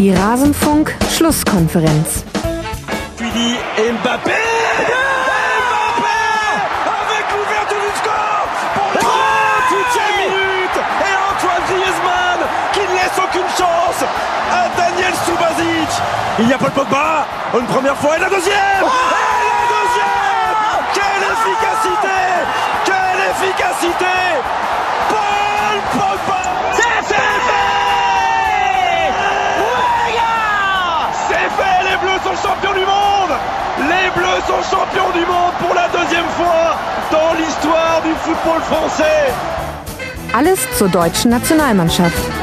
Die Rasenfunk-Schlusskonferenz. Puis Mbappé! Mbappé! Avec l'ouverture du score! Pour la 38e minute! Et Antoine Griezmann qui ne laisse aucune chance! À Daniel Subasic Il y a Paul Pogba une première fois et la deuxième! Et la deuxième! Quelle efficacité! Quelle efficacité sont champions du monde pour la deuxième fois dans l'histoire du football français Alles zur deutschen Nationalmannschaft.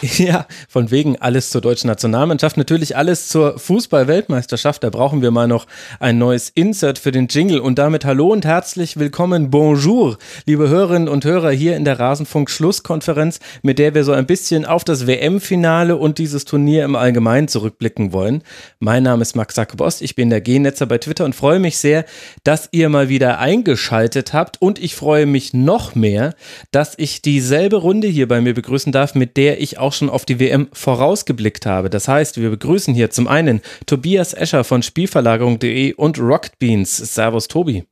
Ja, von wegen alles zur deutschen Nationalmannschaft, natürlich alles zur Fußball-Weltmeisterschaft. Da brauchen wir mal noch ein neues Insert für den Jingle. Und damit hallo und herzlich willkommen, bonjour, liebe Hörerinnen und Hörer hier in der Rasenfunk-Schlusskonferenz, mit der wir so ein bisschen auf das WM-Finale und dieses Turnier im Allgemeinen zurückblicken wollen. Mein Name ist Max Sackebost, ich bin der G-Netzer bei Twitter und freue mich sehr, dass ihr mal wieder eingeschaltet habt. Und ich freue mich noch mehr, dass ich dieselbe Runde hier bei mir begrüßen darf, mit der ich auch schon auf die WM vorausgeblickt habe. Das heißt, wir begrüßen hier zum einen Tobias Escher von Spielverlagerung.de und Rocket Beans. Servus Tobi.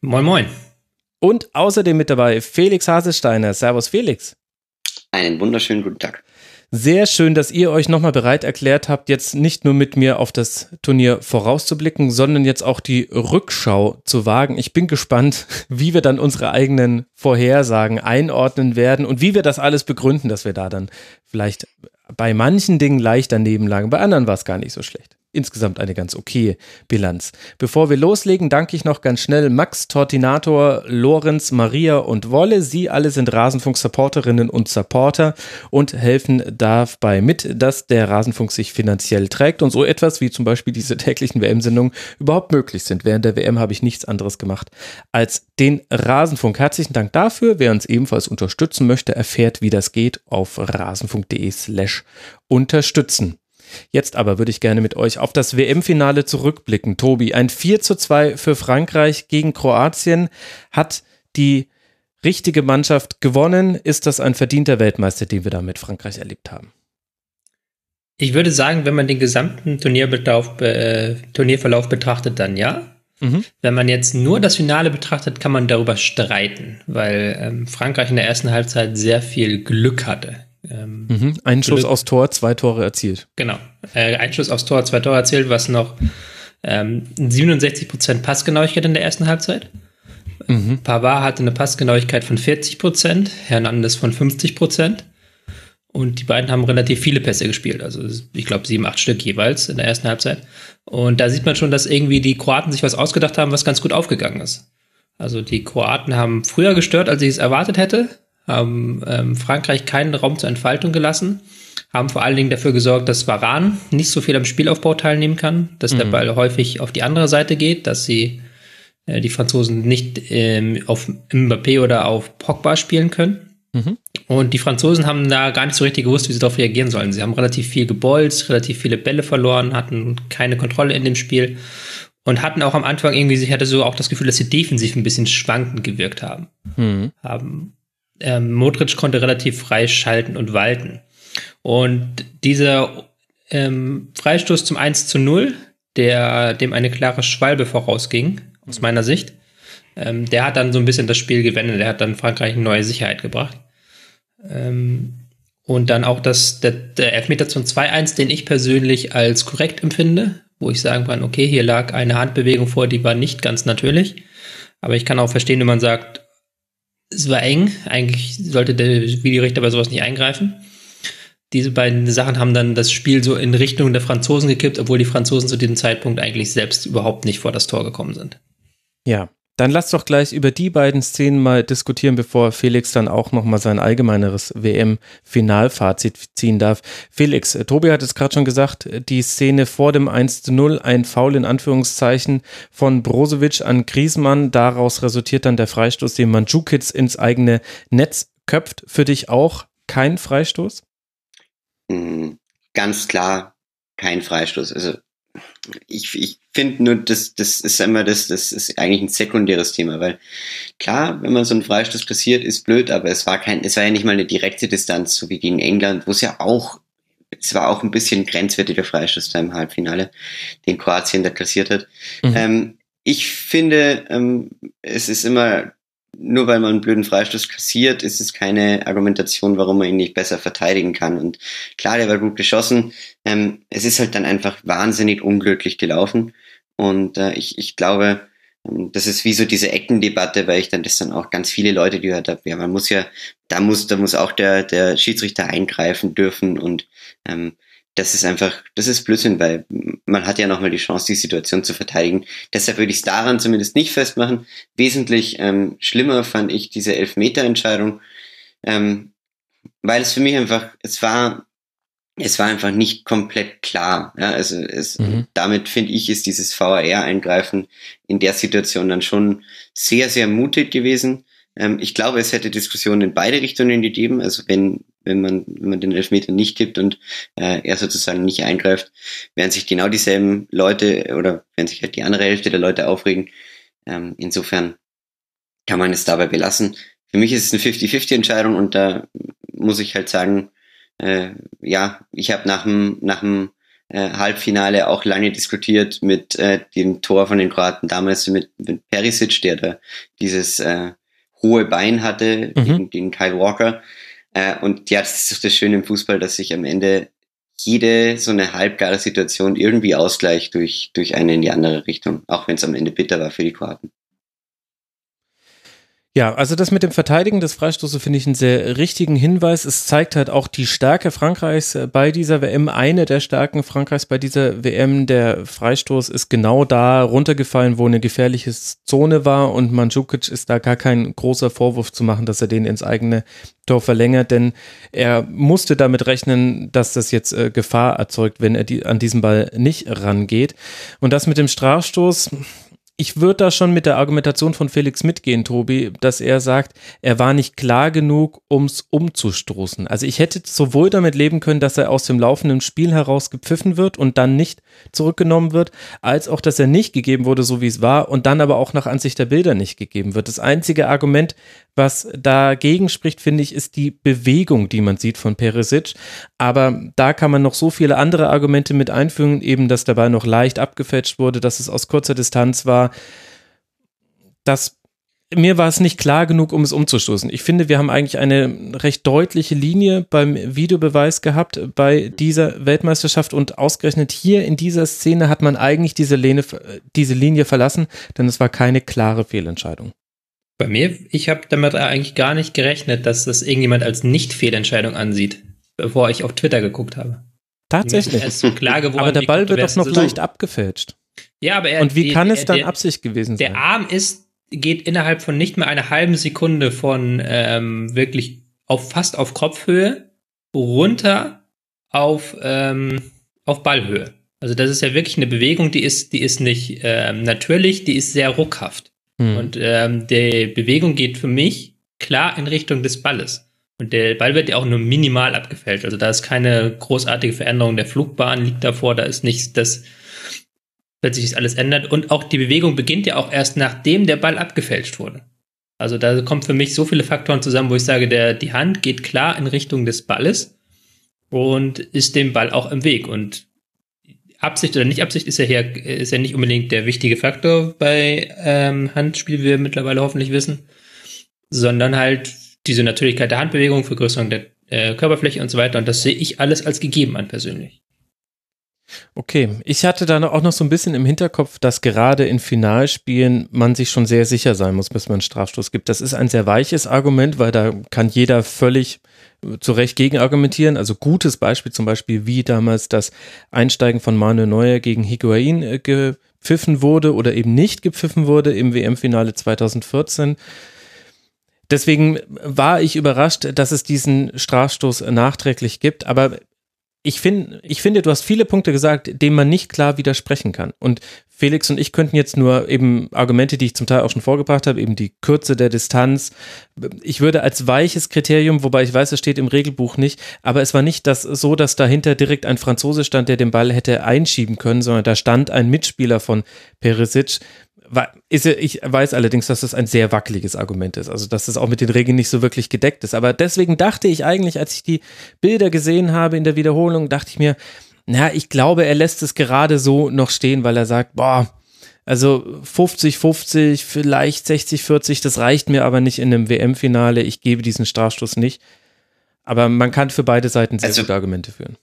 Moin Moin. Und außerdem mit dabei Felix Hasesteiner. Servus Felix. Einen wunderschönen guten Tag. Sehr schön, dass ihr euch nochmal bereit erklärt habt, jetzt nicht nur mit mir auf das Turnier vorauszublicken, sondern jetzt auch die Rückschau zu wagen. Ich bin gespannt, wie wir dann unsere eigenen Vorhersagen einordnen werden und wie wir das alles begründen, dass wir da dann vielleicht bei manchen Dingen leicht daneben lagen. Bei anderen war es gar nicht so schlecht insgesamt eine ganz okay Bilanz. Bevor wir loslegen, danke ich noch ganz schnell Max, Tortinator, Lorenz, Maria und Wolle. Sie alle sind Rasenfunk-Supporterinnen und Supporter und helfen dabei mit, dass der Rasenfunk sich finanziell trägt und so etwas wie zum Beispiel diese täglichen WM-Sendungen überhaupt möglich sind. Während der WM habe ich nichts anderes gemacht als den Rasenfunk. Herzlichen Dank dafür. Wer uns ebenfalls unterstützen möchte, erfährt, wie das geht auf rasenfunk.de slash unterstützen. Jetzt aber würde ich gerne mit euch auf das WM-Finale zurückblicken. Tobi, ein 4 zu 2 für Frankreich gegen Kroatien. Hat die richtige Mannschaft gewonnen? Ist das ein verdienter Weltmeister, den wir da mit Frankreich erlebt haben? Ich würde sagen, wenn man den gesamten Turnierverlauf, äh, Turnierverlauf betrachtet, dann ja. Mhm. Wenn man jetzt nur das Finale betrachtet, kann man darüber streiten, weil ähm, Frankreich in der ersten Halbzeit sehr viel Glück hatte. Ähm, mhm. Ein Schuss aufs Tor, zwei Tore erzielt. Genau. Äh, ein Schuss aufs Tor, zwei Tore erzielt, was noch ähm, 67% Passgenauigkeit in der ersten Halbzeit. Mhm. Pavard hatte eine Passgenauigkeit von 40%, Hernandez von 50%. Und die beiden haben relativ viele Pässe gespielt. Also ich glaube sieben, acht Stück jeweils in der ersten Halbzeit. Und da sieht man schon, dass irgendwie die Kroaten sich was ausgedacht haben, was ganz gut aufgegangen ist. Also die Kroaten haben früher gestört, als ich es erwartet hätte haben ähm, Frankreich keinen Raum zur Entfaltung gelassen, haben vor allen Dingen dafür gesorgt, dass Varan nicht so viel am Spielaufbau teilnehmen kann, dass mhm. der Ball häufig auf die andere Seite geht, dass sie äh, die Franzosen nicht ähm, auf Mbappé oder auf Pogba spielen können. Mhm. Und die Franzosen haben da gar nicht so richtig gewusst, wie sie darauf reagieren sollen. Sie haben relativ viel gebolzt, relativ viele Bälle verloren, hatten keine Kontrolle in dem Spiel und hatten auch am Anfang irgendwie, ich hatte so auch das Gefühl, dass sie defensiv ein bisschen schwankend gewirkt haben. Mhm. Haben ähm, Modric konnte relativ frei schalten und walten. Und dieser ähm, Freistoß zum 1 zu 0, der dem eine klare Schwalbe vorausging, aus meiner Sicht, ähm, der hat dann so ein bisschen das Spiel gewendet. Der hat dann Frankreich eine neue Sicherheit gebracht. Ähm, und dann auch das, der, der Elfmeter zum 2-1, den ich persönlich als korrekt empfinde, wo ich sagen kann, okay, hier lag eine Handbewegung vor, die war nicht ganz natürlich. Aber ich kann auch verstehen, wenn man sagt, es war eng. Eigentlich sollte der Videorichter bei sowas nicht eingreifen. Diese beiden Sachen haben dann das Spiel so in Richtung der Franzosen gekippt, obwohl die Franzosen zu diesem Zeitpunkt eigentlich selbst überhaupt nicht vor das Tor gekommen sind. Ja, dann lass doch gleich über die beiden Szenen mal diskutieren, bevor Felix dann auch nochmal sein allgemeineres WM-Finalfazit ziehen darf. Felix, äh, Tobi hat es gerade schon gesagt, die Szene vor dem 1 zu 0, ein Foul in Anführungszeichen von Brozovic an Griesmann. Daraus resultiert dann der Freistoß, den Mandzukic ins eigene Netz köpft. Für dich auch kein Freistoß? Hm, ganz klar kein Freistoß. Also ich, ich finde nur, das, das ist immer das, das ist eigentlich ein sekundäres Thema, weil klar, wenn man so einen Freistoß kassiert, ist blöd, aber es war kein, es war ja nicht mal eine direkte Distanz, so wie gegen England, wo es ja auch, es war auch ein bisschen grenzwertiger Freistoß da im Halbfinale, den Kroatien da kassiert hat. Mhm. Ähm, ich finde, ähm, es ist immer nur weil man einen blöden Freistoß kassiert, ist es keine Argumentation, warum man ihn nicht besser verteidigen kann. Und klar, der war gut geschossen. Ähm, es ist halt dann einfach wahnsinnig unglücklich gelaufen. Und äh, ich, ich glaube, ähm, das ist wie so diese Eckendebatte, weil ich dann das dann auch ganz viele Leute gehört habe. Ja, man muss ja, da muss, da muss auch der, der Schiedsrichter eingreifen dürfen und ähm, das ist einfach, das ist Blödsinn, weil man hat ja nochmal die Chance, die Situation zu verteidigen. Deshalb würde ich es daran zumindest nicht festmachen. Wesentlich ähm, schlimmer fand ich diese Elfmeter-Entscheidung, ähm, weil es für mich einfach, es war, es war einfach nicht komplett klar. Ja, also es, mhm. damit finde ich, ist dieses VAR-Eingreifen in der Situation dann schon sehr, sehr mutig gewesen. Ähm, ich glaube, es hätte Diskussionen in beide Richtungen gegeben. Also wenn, wenn man, wenn man den Elfmeter nicht gibt und äh, er sozusagen nicht eingreift, werden sich genau dieselben Leute oder werden sich halt die andere Hälfte der Leute aufregen. Ähm, insofern kann man es dabei belassen. Für mich ist es eine 50-50-Entscheidung und da muss ich halt sagen, äh, ja, ich habe nach dem, nach dem äh, Halbfinale auch lange diskutiert mit äh, dem Tor von den Kroaten damals mit, mit Perisic, der da dieses äh, hohe Bein hatte mhm. gegen, gegen Kyle Walker. Äh, und ja, das ist das Schöne im Fußball, dass sich am Ende jede so eine halbgare Situation irgendwie ausgleicht durch, durch eine in die andere Richtung, auch wenn es am Ende bitter war für die Kroaten. Ja, also das mit dem Verteidigen des Freistoßes finde ich einen sehr richtigen Hinweis. Es zeigt halt auch die Stärke Frankreichs äh, bei dieser WM. Eine der Stärken Frankreichs bei dieser WM, der Freistoß ist genau da runtergefallen, wo eine gefährliche Zone war und Mandzukic ist da gar kein großer Vorwurf zu machen, dass er den ins eigene Tor verlängert, denn er musste damit rechnen, dass das jetzt äh, Gefahr erzeugt, wenn er die, an diesen Ball nicht rangeht. Und das mit dem Strafstoß, ich würde da schon mit der Argumentation von Felix mitgehen, Tobi, dass er sagt, er war nicht klar genug, ums umzustoßen. Also ich hätte sowohl damit leben können, dass er aus dem laufenden Spiel heraus gepfiffen wird und dann nicht zurückgenommen wird, als auch, dass er nicht gegeben wurde, so wie es war, und dann aber auch nach Ansicht der Bilder nicht gegeben wird. Das einzige Argument, was dagegen spricht, finde ich, ist die Bewegung, die man sieht von Perisic. Aber da kann man noch so viele andere Argumente mit einfügen, eben, dass dabei noch leicht abgefälscht wurde, dass es aus kurzer Distanz war. Das mir war es nicht klar genug, um es umzustoßen. Ich finde, wir haben eigentlich eine recht deutliche Linie beim Videobeweis gehabt bei dieser Weltmeisterschaft und ausgerechnet hier in dieser Szene hat man eigentlich diese, Linie, diese Linie verlassen, denn es war keine klare Fehlentscheidung. Bei mir, ich habe damit eigentlich gar nicht gerechnet, dass das irgendjemand als Nicht-Fehlentscheidung ansieht, bevor ich auf Twitter geguckt habe. Tatsächlich. Klar geworden, aber der Ball wird doch noch leicht abgefälscht. Ja, aber er, Und wie kann es dann der, Absicht gewesen sein? Der Arm ist, geht innerhalb von nicht mehr einer halben Sekunde von ähm, wirklich auf fast auf Kopfhöhe runter auf, ähm, auf Ballhöhe. Also das ist ja wirklich eine Bewegung, die ist, die ist nicht ähm, natürlich, die ist sehr ruckhaft. Mhm. Und ähm, die Bewegung geht für mich klar in Richtung des Balles. Und der Ball wird ja auch nur minimal abgefälscht. Also da ist keine großartige Veränderung der Flugbahn liegt davor, da ist nichts, das plötzlich ist alles ändert. Und auch die Bewegung beginnt ja auch erst nachdem der Ball abgefälscht wurde. Also da kommen für mich so viele Faktoren zusammen, wo ich sage, der, die Hand geht klar in Richtung des Balles und ist dem Ball auch im Weg. Und Absicht oder nicht Absicht ist ja hier, ist ja nicht unbedingt der wichtige Faktor bei ähm, Handspiel, wie wir mittlerweile hoffentlich wissen, sondern halt diese Natürlichkeit der Handbewegung, Vergrößerung der äh, Körperfläche und so weiter. Und das sehe ich alles als gegeben an persönlich. Okay, ich hatte da auch noch so ein bisschen im Hinterkopf, dass gerade in Finalspielen man sich schon sehr sicher sein muss, bis man einen Strafstoß gibt. Das ist ein sehr weiches Argument, weil da kann jeder völlig zu Recht gegen argumentieren. Also gutes Beispiel zum Beispiel, wie damals das Einsteigen von Manuel Neuer gegen Higuain äh, gepfiffen wurde oder eben nicht gepfiffen wurde im WM-Finale 2014. Deswegen war ich überrascht, dass es diesen Strafstoß nachträglich gibt. Aber ich, find, ich finde, du hast viele Punkte gesagt, denen man nicht klar widersprechen kann. Und Felix und ich könnten jetzt nur eben Argumente, die ich zum Teil auch schon vorgebracht habe, eben die Kürze der Distanz. Ich würde als weiches Kriterium, wobei ich weiß, es steht im Regelbuch nicht, aber es war nicht das so, dass dahinter direkt ein Franzose stand, der den Ball hätte einschieben können, sondern da stand ein Mitspieler von Perisic, ich weiß allerdings, dass das ein sehr wackeliges Argument ist, also dass das auch mit den Regeln nicht so wirklich gedeckt ist. Aber deswegen dachte ich eigentlich, als ich die Bilder gesehen habe in der Wiederholung, dachte ich mir, na, ich glaube, er lässt es gerade so noch stehen, weil er sagt, boah, also 50, 50, vielleicht 60, 40, das reicht mir aber nicht in einem WM-Finale. Ich gebe diesen Strafstoß nicht. Aber man kann für beide Seiten sehr also, gute Argumente führen.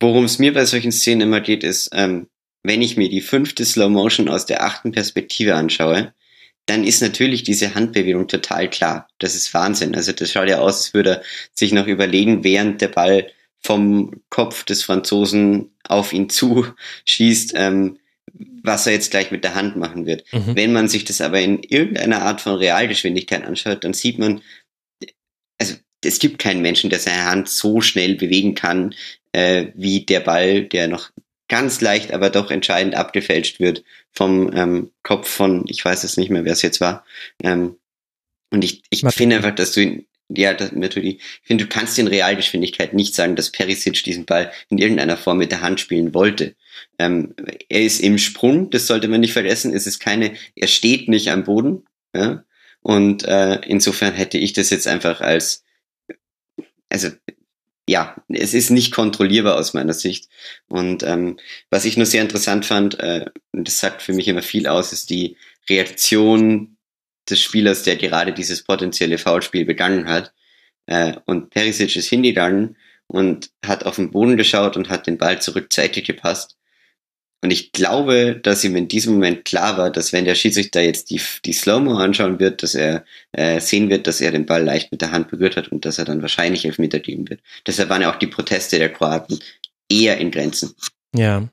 Worum es mir bei solchen Szenen immer geht, ist, ähm, wenn ich mir die fünfte Slow Motion aus der achten Perspektive anschaue, dann ist natürlich diese Handbewegung total klar. Das ist Wahnsinn. Also das schaut ja aus, als würde er sich noch überlegen, während der Ball vom Kopf des Franzosen auf ihn zuschießt, ähm, was er jetzt gleich mit der Hand machen wird. Mhm. Wenn man sich das aber in irgendeiner Art von Realgeschwindigkeit anschaut, dann sieht man, also es gibt keinen Menschen, der seine Hand so schnell bewegen kann, äh, wie der Ball, der noch ganz leicht, aber doch entscheidend abgefälscht wird vom ähm, Kopf von, ich weiß es nicht mehr, wer es jetzt war. Ähm, und ich, ich finde einfach, dass du ihn, ja, das, natürlich, ich finde, du kannst in Realgeschwindigkeit nicht sagen, dass Perisic diesen Ball in irgendeiner Form mit der Hand spielen wollte. Ähm, er ist im Sprung, das sollte man nicht vergessen. Es ist keine, er steht nicht am Boden. Ja? Und äh, insofern hätte ich das jetzt einfach als, also ja, es ist nicht kontrollierbar aus meiner Sicht. Und ähm, was ich nur sehr interessant fand, äh, und das sagt für mich immer viel aus, ist die Reaktion des Spielers, der gerade dieses potenzielle Foulspiel begangen hat. Äh, und Perisic ist hingegangen und hat auf den Boden geschaut und hat den Ball zurück zur Ecke gepasst. Und ich glaube, dass ihm in diesem Moment klar war, dass wenn der Schiedsrichter jetzt die, die Slow-Mo anschauen wird, dass er äh, sehen wird, dass er den Ball leicht mit der Hand berührt hat und dass er dann wahrscheinlich Elfmeter geben wird. Deshalb waren ja auch die Proteste der Kroaten eher in Grenzen. Ja.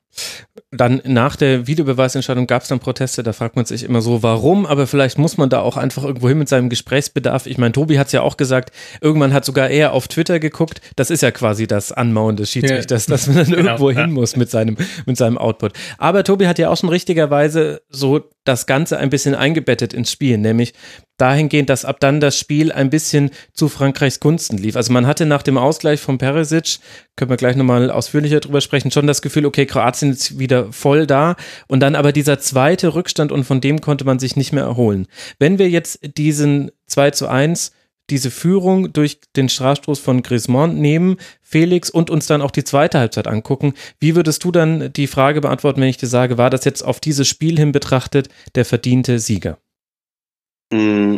Dann nach der Videobeweisentscheidung gab es dann Proteste, da fragt man sich immer so, warum, aber vielleicht muss man da auch einfach irgendwo hin mit seinem Gesprächsbedarf. Ich meine, Tobi hat es ja auch gesagt, irgendwann hat sogar er auf Twitter geguckt, das ist ja quasi das Anmauen des Schiedsrichters, ja. dass man dann genau, irgendwo hin muss mit seinem, mit seinem Output. Aber Tobi hat ja auch schon richtigerweise so das Ganze ein bisschen eingebettet ins Spiel, nämlich dahingehend, dass ab dann das Spiel ein bisschen zu Frankreichs Gunsten lief. Also man hatte nach dem Ausgleich von Perisic, können wir gleich nochmal ausführlicher drüber sprechen, schon das Gefühl, okay, Kroatien ist wieder voll da und dann aber dieser zweite Rückstand und von dem konnte man sich nicht mehr erholen. Wenn wir jetzt diesen 2 zu 1 diese Führung durch den Strafstoß von Griezmann nehmen, Felix, und uns dann auch die zweite Halbzeit angucken. Wie würdest du dann die Frage beantworten, wenn ich dir sage, war das jetzt auf dieses Spiel hin betrachtet der verdiente Sieger? Mm,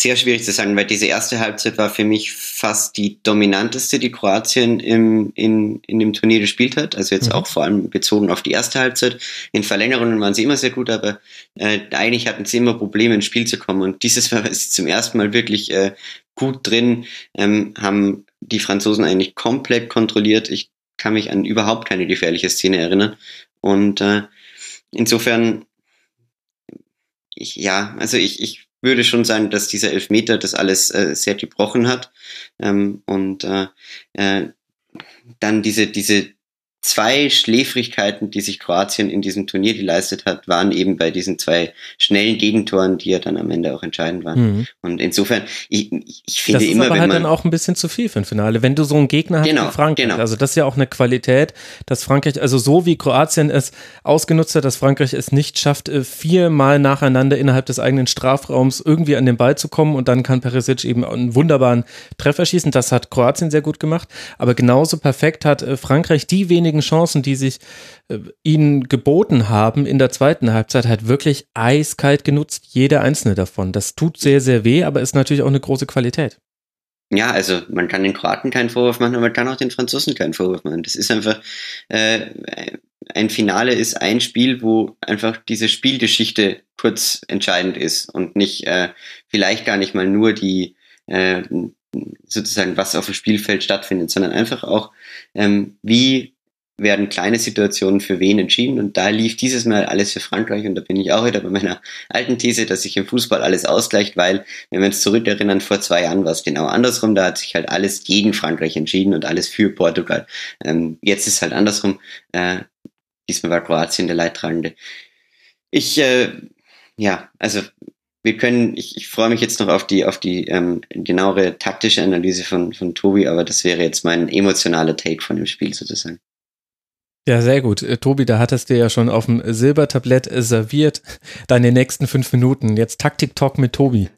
sehr schwierig zu sagen, weil diese erste Halbzeit war für mich fast die dominanteste, die Kroatien im, in, in dem Turnier gespielt hat. Also jetzt mhm. auch vor allem bezogen auf die erste Halbzeit. In Verlängerungen waren sie immer sehr gut, aber äh, eigentlich hatten sie immer Probleme ins Spiel zu kommen. Und dieses Mal war sie zum ersten Mal wirklich äh, gut drin, ähm, haben die Franzosen eigentlich komplett kontrolliert. Ich kann mich an überhaupt keine gefährliche Szene erinnern. Und äh, insofern, ich, ja, also ich, ich würde schon sagen, dass dieser Elfmeter das alles äh, sehr gebrochen hat. Ähm, und äh, äh, dann diese, diese zwei Schläfrigkeiten, die sich Kroatien in diesem Turnier geleistet hat, waren eben bei diesen zwei schnellen Gegentoren, die ja dann am Ende auch entscheidend waren. Mhm. Und insofern, ich, ich finde das immer, ist aber wenn halt dann auch ein bisschen zu viel für ein Finale, wenn du so einen Gegner hast genau, wie Frankreich. Genau. Also das ist ja auch eine Qualität, dass Frankreich, also so wie Kroatien es ausgenutzt hat, dass Frankreich es nicht schafft, äh, viermal nacheinander innerhalb des eigenen Strafraums irgendwie an den Ball zu kommen und dann kann Perisic eben einen wunderbaren Treffer schießen. Das hat Kroatien sehr gut gemacht. Aber genauso perfekt hat äh, Frankreich die wenigen wenigen Chancen, die sich äh, ihnen geboten haben in der zweiten Halbzeit, halt wirklich eiskalt genutzt, jede einzelne davon. Das tut sehr, sehr weh, aber ist natürlich auch eine große Qualität. Ja, also man kann den Kroaten keinen Vorwurf machen, aber man kann auch den Franzosen keinen Vorwurf machen. Das ist einfach, äh, ein Finale ist ein Spiel, wo einfach diese Spielgeschichte kurz entscheidend ist und nicht, äh, vielleicht gar nicht mal nur die, äh, sozusagen, was auf dem Spielfeld stattfindet, sondern einfach auch, ähm, wie werden kleine Situationen für wen entschieden und da lief dieses Mal alles für Frankreich und da bin ich auch wieder bei meiner alten These, dass sich im Fußball alles ausgleicht, weil, wenn wir uns zurückerinnern, vor zwei Jahren war es genau andersrum, da hat sich halt alles gegen Frankreich entschieden und alles für Portugal. Ähm, jetzt ist halt andersrum, äh, diesmal war Kroatien der Leidtragende. Ich, äh, ja, also wir können, ich, ich freue mich jetzt noch auf die, auf die ähm, genauere taktische Analyse von, von Tobi, aber das wäre jetzt mein emotionaler Take von dem Spiel sozusagen. Ja, sehr gut. Äh, Tobi, da hattest du ja schon auf dem Silbertablett serviert deine nächsten fünf Minuten. Jetzt Taktik-Talk mit Tobi.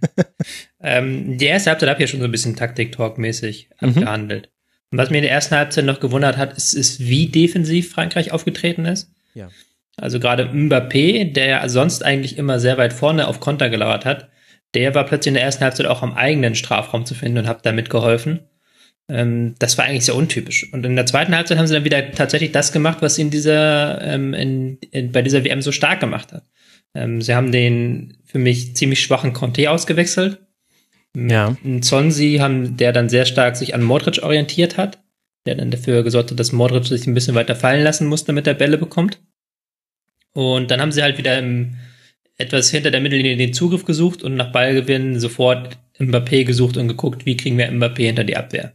ähm, die erste Halbzeit habe ich ja schon so ein bisschen Taktik-Talk-mäßig mhm. abgehandelt. Und was mir in der ersten Halbzeit noch gewundert hat, ist, ist, wie defensiv Frankreich aufgetreten ist. Ja. Also gerade Mbappé, der ja sonst eigentlich immer sehr weit vorne auf Konter gelauert hat, der war plötzlich in der ersten Halbzeit auch am eigenen Strafraum zu finden und hat da mitgeholfen. Ähm, das war eigentlich sehr untypisch. Und in der zweiten Halbzeit haben sie dann wieder tatsächlich das gemacht, was ihn dieser, ähm, in, in, bei dieser WM so stark gemacht hat. Ähm, sie haben den für mich ziemlich schwachen Conte ausgewechselt. Ja. Zonzi haben, der dann sehr stark sich an Modric orientiert hat, der dann dafür gesorgt hat, dass Modric sich ein bisschen weiter fallen lassen musste, damit er Bälle bekommt. Und dann haben sie halt wieder im, etwas hinter der Mittellinie den Zugriff gesucht und nach Ballgewinn sofort Mbappé gesucht und geguckt, wie kriegen wir Mbappé hinter die Abwehr.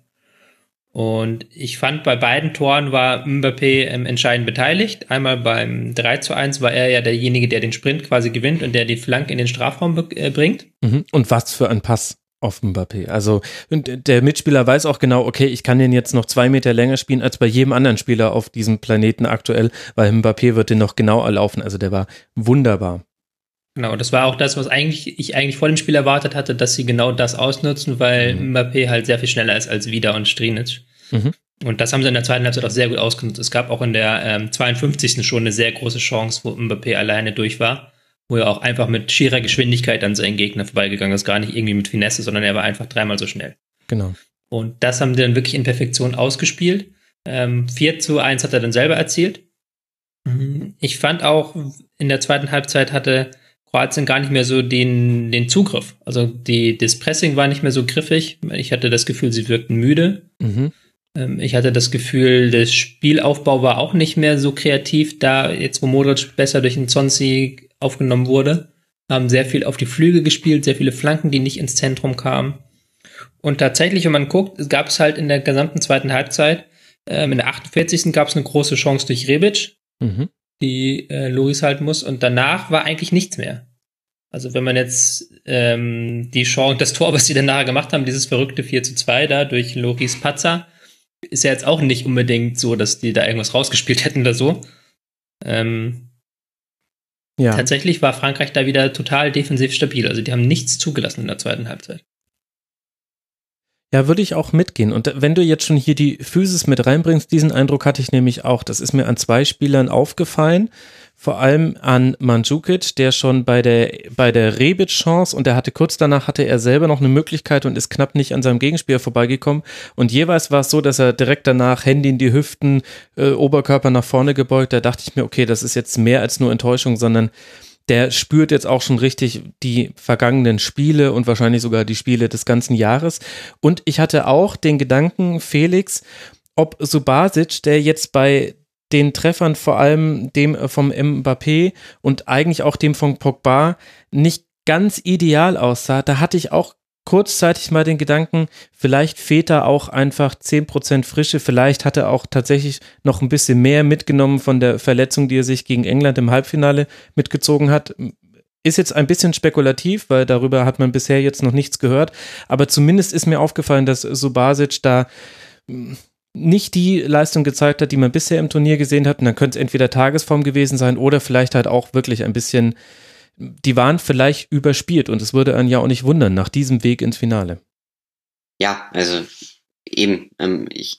Und ich fand, bei beiden Toren war Mbappé ähm, entscheidend beteiligt. Einmal beim 3 zu 1 war er ja derjenige, der den Sprint quasi gewinnt und der die Flanke in den Strafraum äh, bringt. Mhm. Und was für ein Pass auf Mbappé. Also der Mitspieler weiß auch genau, okay, ich kann den jetzt noch zwei Meter länger spielen als bei jedem anderen Spieler auf diesem Planeten aktuell, weil Mbappé wird den noch genau erlaufen. Also der war wunderbar. Genau, das war auch das, was eigentlich ich eigentlich vor dem Spiel erwartet hatte, dass sie genau das ausnutzen, weil mhm. Mbappé halt sehr viel schneller ist als Vida und Strinic. Mhm. Und das haben sie in der zweiten Halbzeit auch sehr gut ausgenutzt. Es gab auch in der ähm, 52. schon eine sehr große Chance, wo Mbappé alleine durch war wo er auch einfach mit schierer Geschwindigkeit an seinen Gegner vorbeigegangen ist. Gar nicht irgendwie mit Finesse, sondern er war einfach dreimal so schnell. Genau. Und das haben die dann wirklich in Perfektion ausgespielt. Ähm, 4 zu 1 hat er dann selber erzielt. Mhm. Ich fand auch, in der zweiten Halbzeit hatte Kroatien gar nicht mehr so den, den Zugriff. Also die, das Pressing war nicht mehr so griffig. Ich hatte das Gefühl, sie wirkten müde. Mhm. Ähm, ich hatte das Gefühl, der Spielaufbau war auch nicht mehr so kreativ, da jetzt wo Modric besser durch den Zonzi aufgenommen wurde. Haben sehr viel auf die Flüge gespielt, sehr viele Flanken, die nicht ins Zentrum kamen. Und tatsächlich, wenn man guckt, gab es halt in der gesamten zweiten Halbzeit, ähm, in der 48. gab es eine große Chance durch Rebic, mhm. die äh, Loris halten muss. Und danach war eigentlich nichts mehr. Also wenn man jetzt ähm, die Chance, das Tor, was sie dann nachher gemacht haben, dieses verrückte 4 zu 2 da durch Loris Patzer, ist ja jetzt auch nicht unbedingt so, dass die da irgendwas rausgespielt hätten oder so. Ähm, ja. Tatsächlich war Frankreich da wieder total defensiv stabil. Also die haben nichts zugelassen in der zweiten Halbzeit. Ja, würde ich auch mitgehen. Und wenn du jetzt schon hier die Physis mit reinbringst, diesen Eindruck hatte ich nämlich auch. Das ist mir an zwei Spielern aufgefallen vor allem an Mandzukic, der schon bei der, bei der Rebic-Chance und der hatte kurz danach hatte er selber noch eine Möglichkeit und ist knapp nicht an seinem Gegenspieler vorbeigekommen. Und jeweils war es so, dass er direkt danach Handy in die Hüften, äh, Oberkörper nach vorne gebeugt. Da dachte ich mir, okay, das ist jetzt mehr als nur Enttäuschung, sondern der spürt jetzt auch schon richtig die vergangenen Spiele und wahrscheinlich sogar die Spiele des ganzen Jahres. Und ich hatte auch den Gedanken, Felix, ob Subasic, der jetzt bei den Treffern, vor allem dem äh, vom Mbappé und eigentlich auch dem von Pogba, nicht ganz ideal aussah. Da hatte ich auch kurzzeitig mal den Gedanken, vielleicht fehlt da auch einfach 10% Frische, vielleicht hat er auch tatsächlich noch ein bisschen mehr mitgenommen von der Verletzung, die er sich gegen England im Halbfinale mitgezogen hat. Ist jetzt ein bisschen spekulativ, weil darüber hat man bisher jetzt noch nichts gehört, aber zumindest ist mir aufgefallen, dass Subasic da nicht die Leistung gezeigt hat, die man bisher im Turnier gesehen hat. Und dann könnte es entweder Tagesform gewesen sein oder vielleicht halt auch wirklich ein bisschen, die waren vielleicht überspielt und es würde einen ja auch nicht wundern nach diesem Weg ins Finale. Ja, also eben, ähm, ich,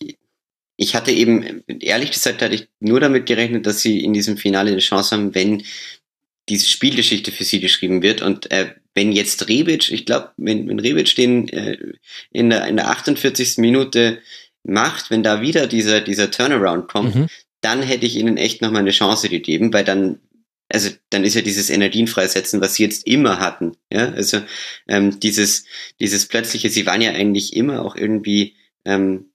ich hatte eben, ehrlich gesagt, hatte ich nur damit gerechnet, dass sie in diesem Finale eine Chance haben, wenn diese Spielgeschichte für sie geschrieben wird und äh, wenn jetzt Rebic, ich glaube, wenn, wenn Rebic den äh, in, der, in der 48. Minute macht, wenn da wieder dieser, dieser Turnaround kommt, mhm. dann hätte ich ihnen echt nochmal eine Chance gegeben, weil dann, also dann ist ja dieses Energienfreisetzen, was sie jetzt immer hatten. Ja, also ähm, dieses, dieses plötzliche, sie waren ja eigentlich immer auch irgendwie ähm,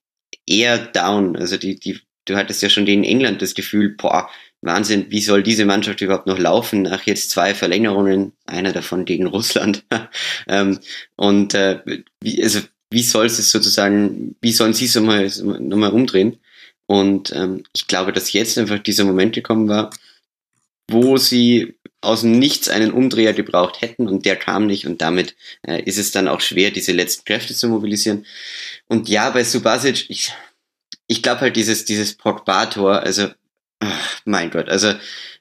eher down. Also die, die du hattest ja schon in England das Gefühl, boah, Wahnsinn, wie soll diese Mannschaft überhaupt noch laufen nach jetzt zwei Verlängerungen, einer davon gegen Russland. ähm, und äh, wie, also, wie soll es sozusagen, wie sollen sie es nochmal noch mal umdrehen? Und ähm, ich glaube, dass jetzt einfach dieser Moment gekommen war, wo sie aus dem Nichts einen Umdreher gebraucht hätten und der kam nicht und damit äh, ist es dann auch schwer, diese letzten Kräfte zu mobilisieren. Und ja, bei Subasic, ich, ich glaube halt dieses, dieses Pogba-Tor, also, ach, mein Gott, also,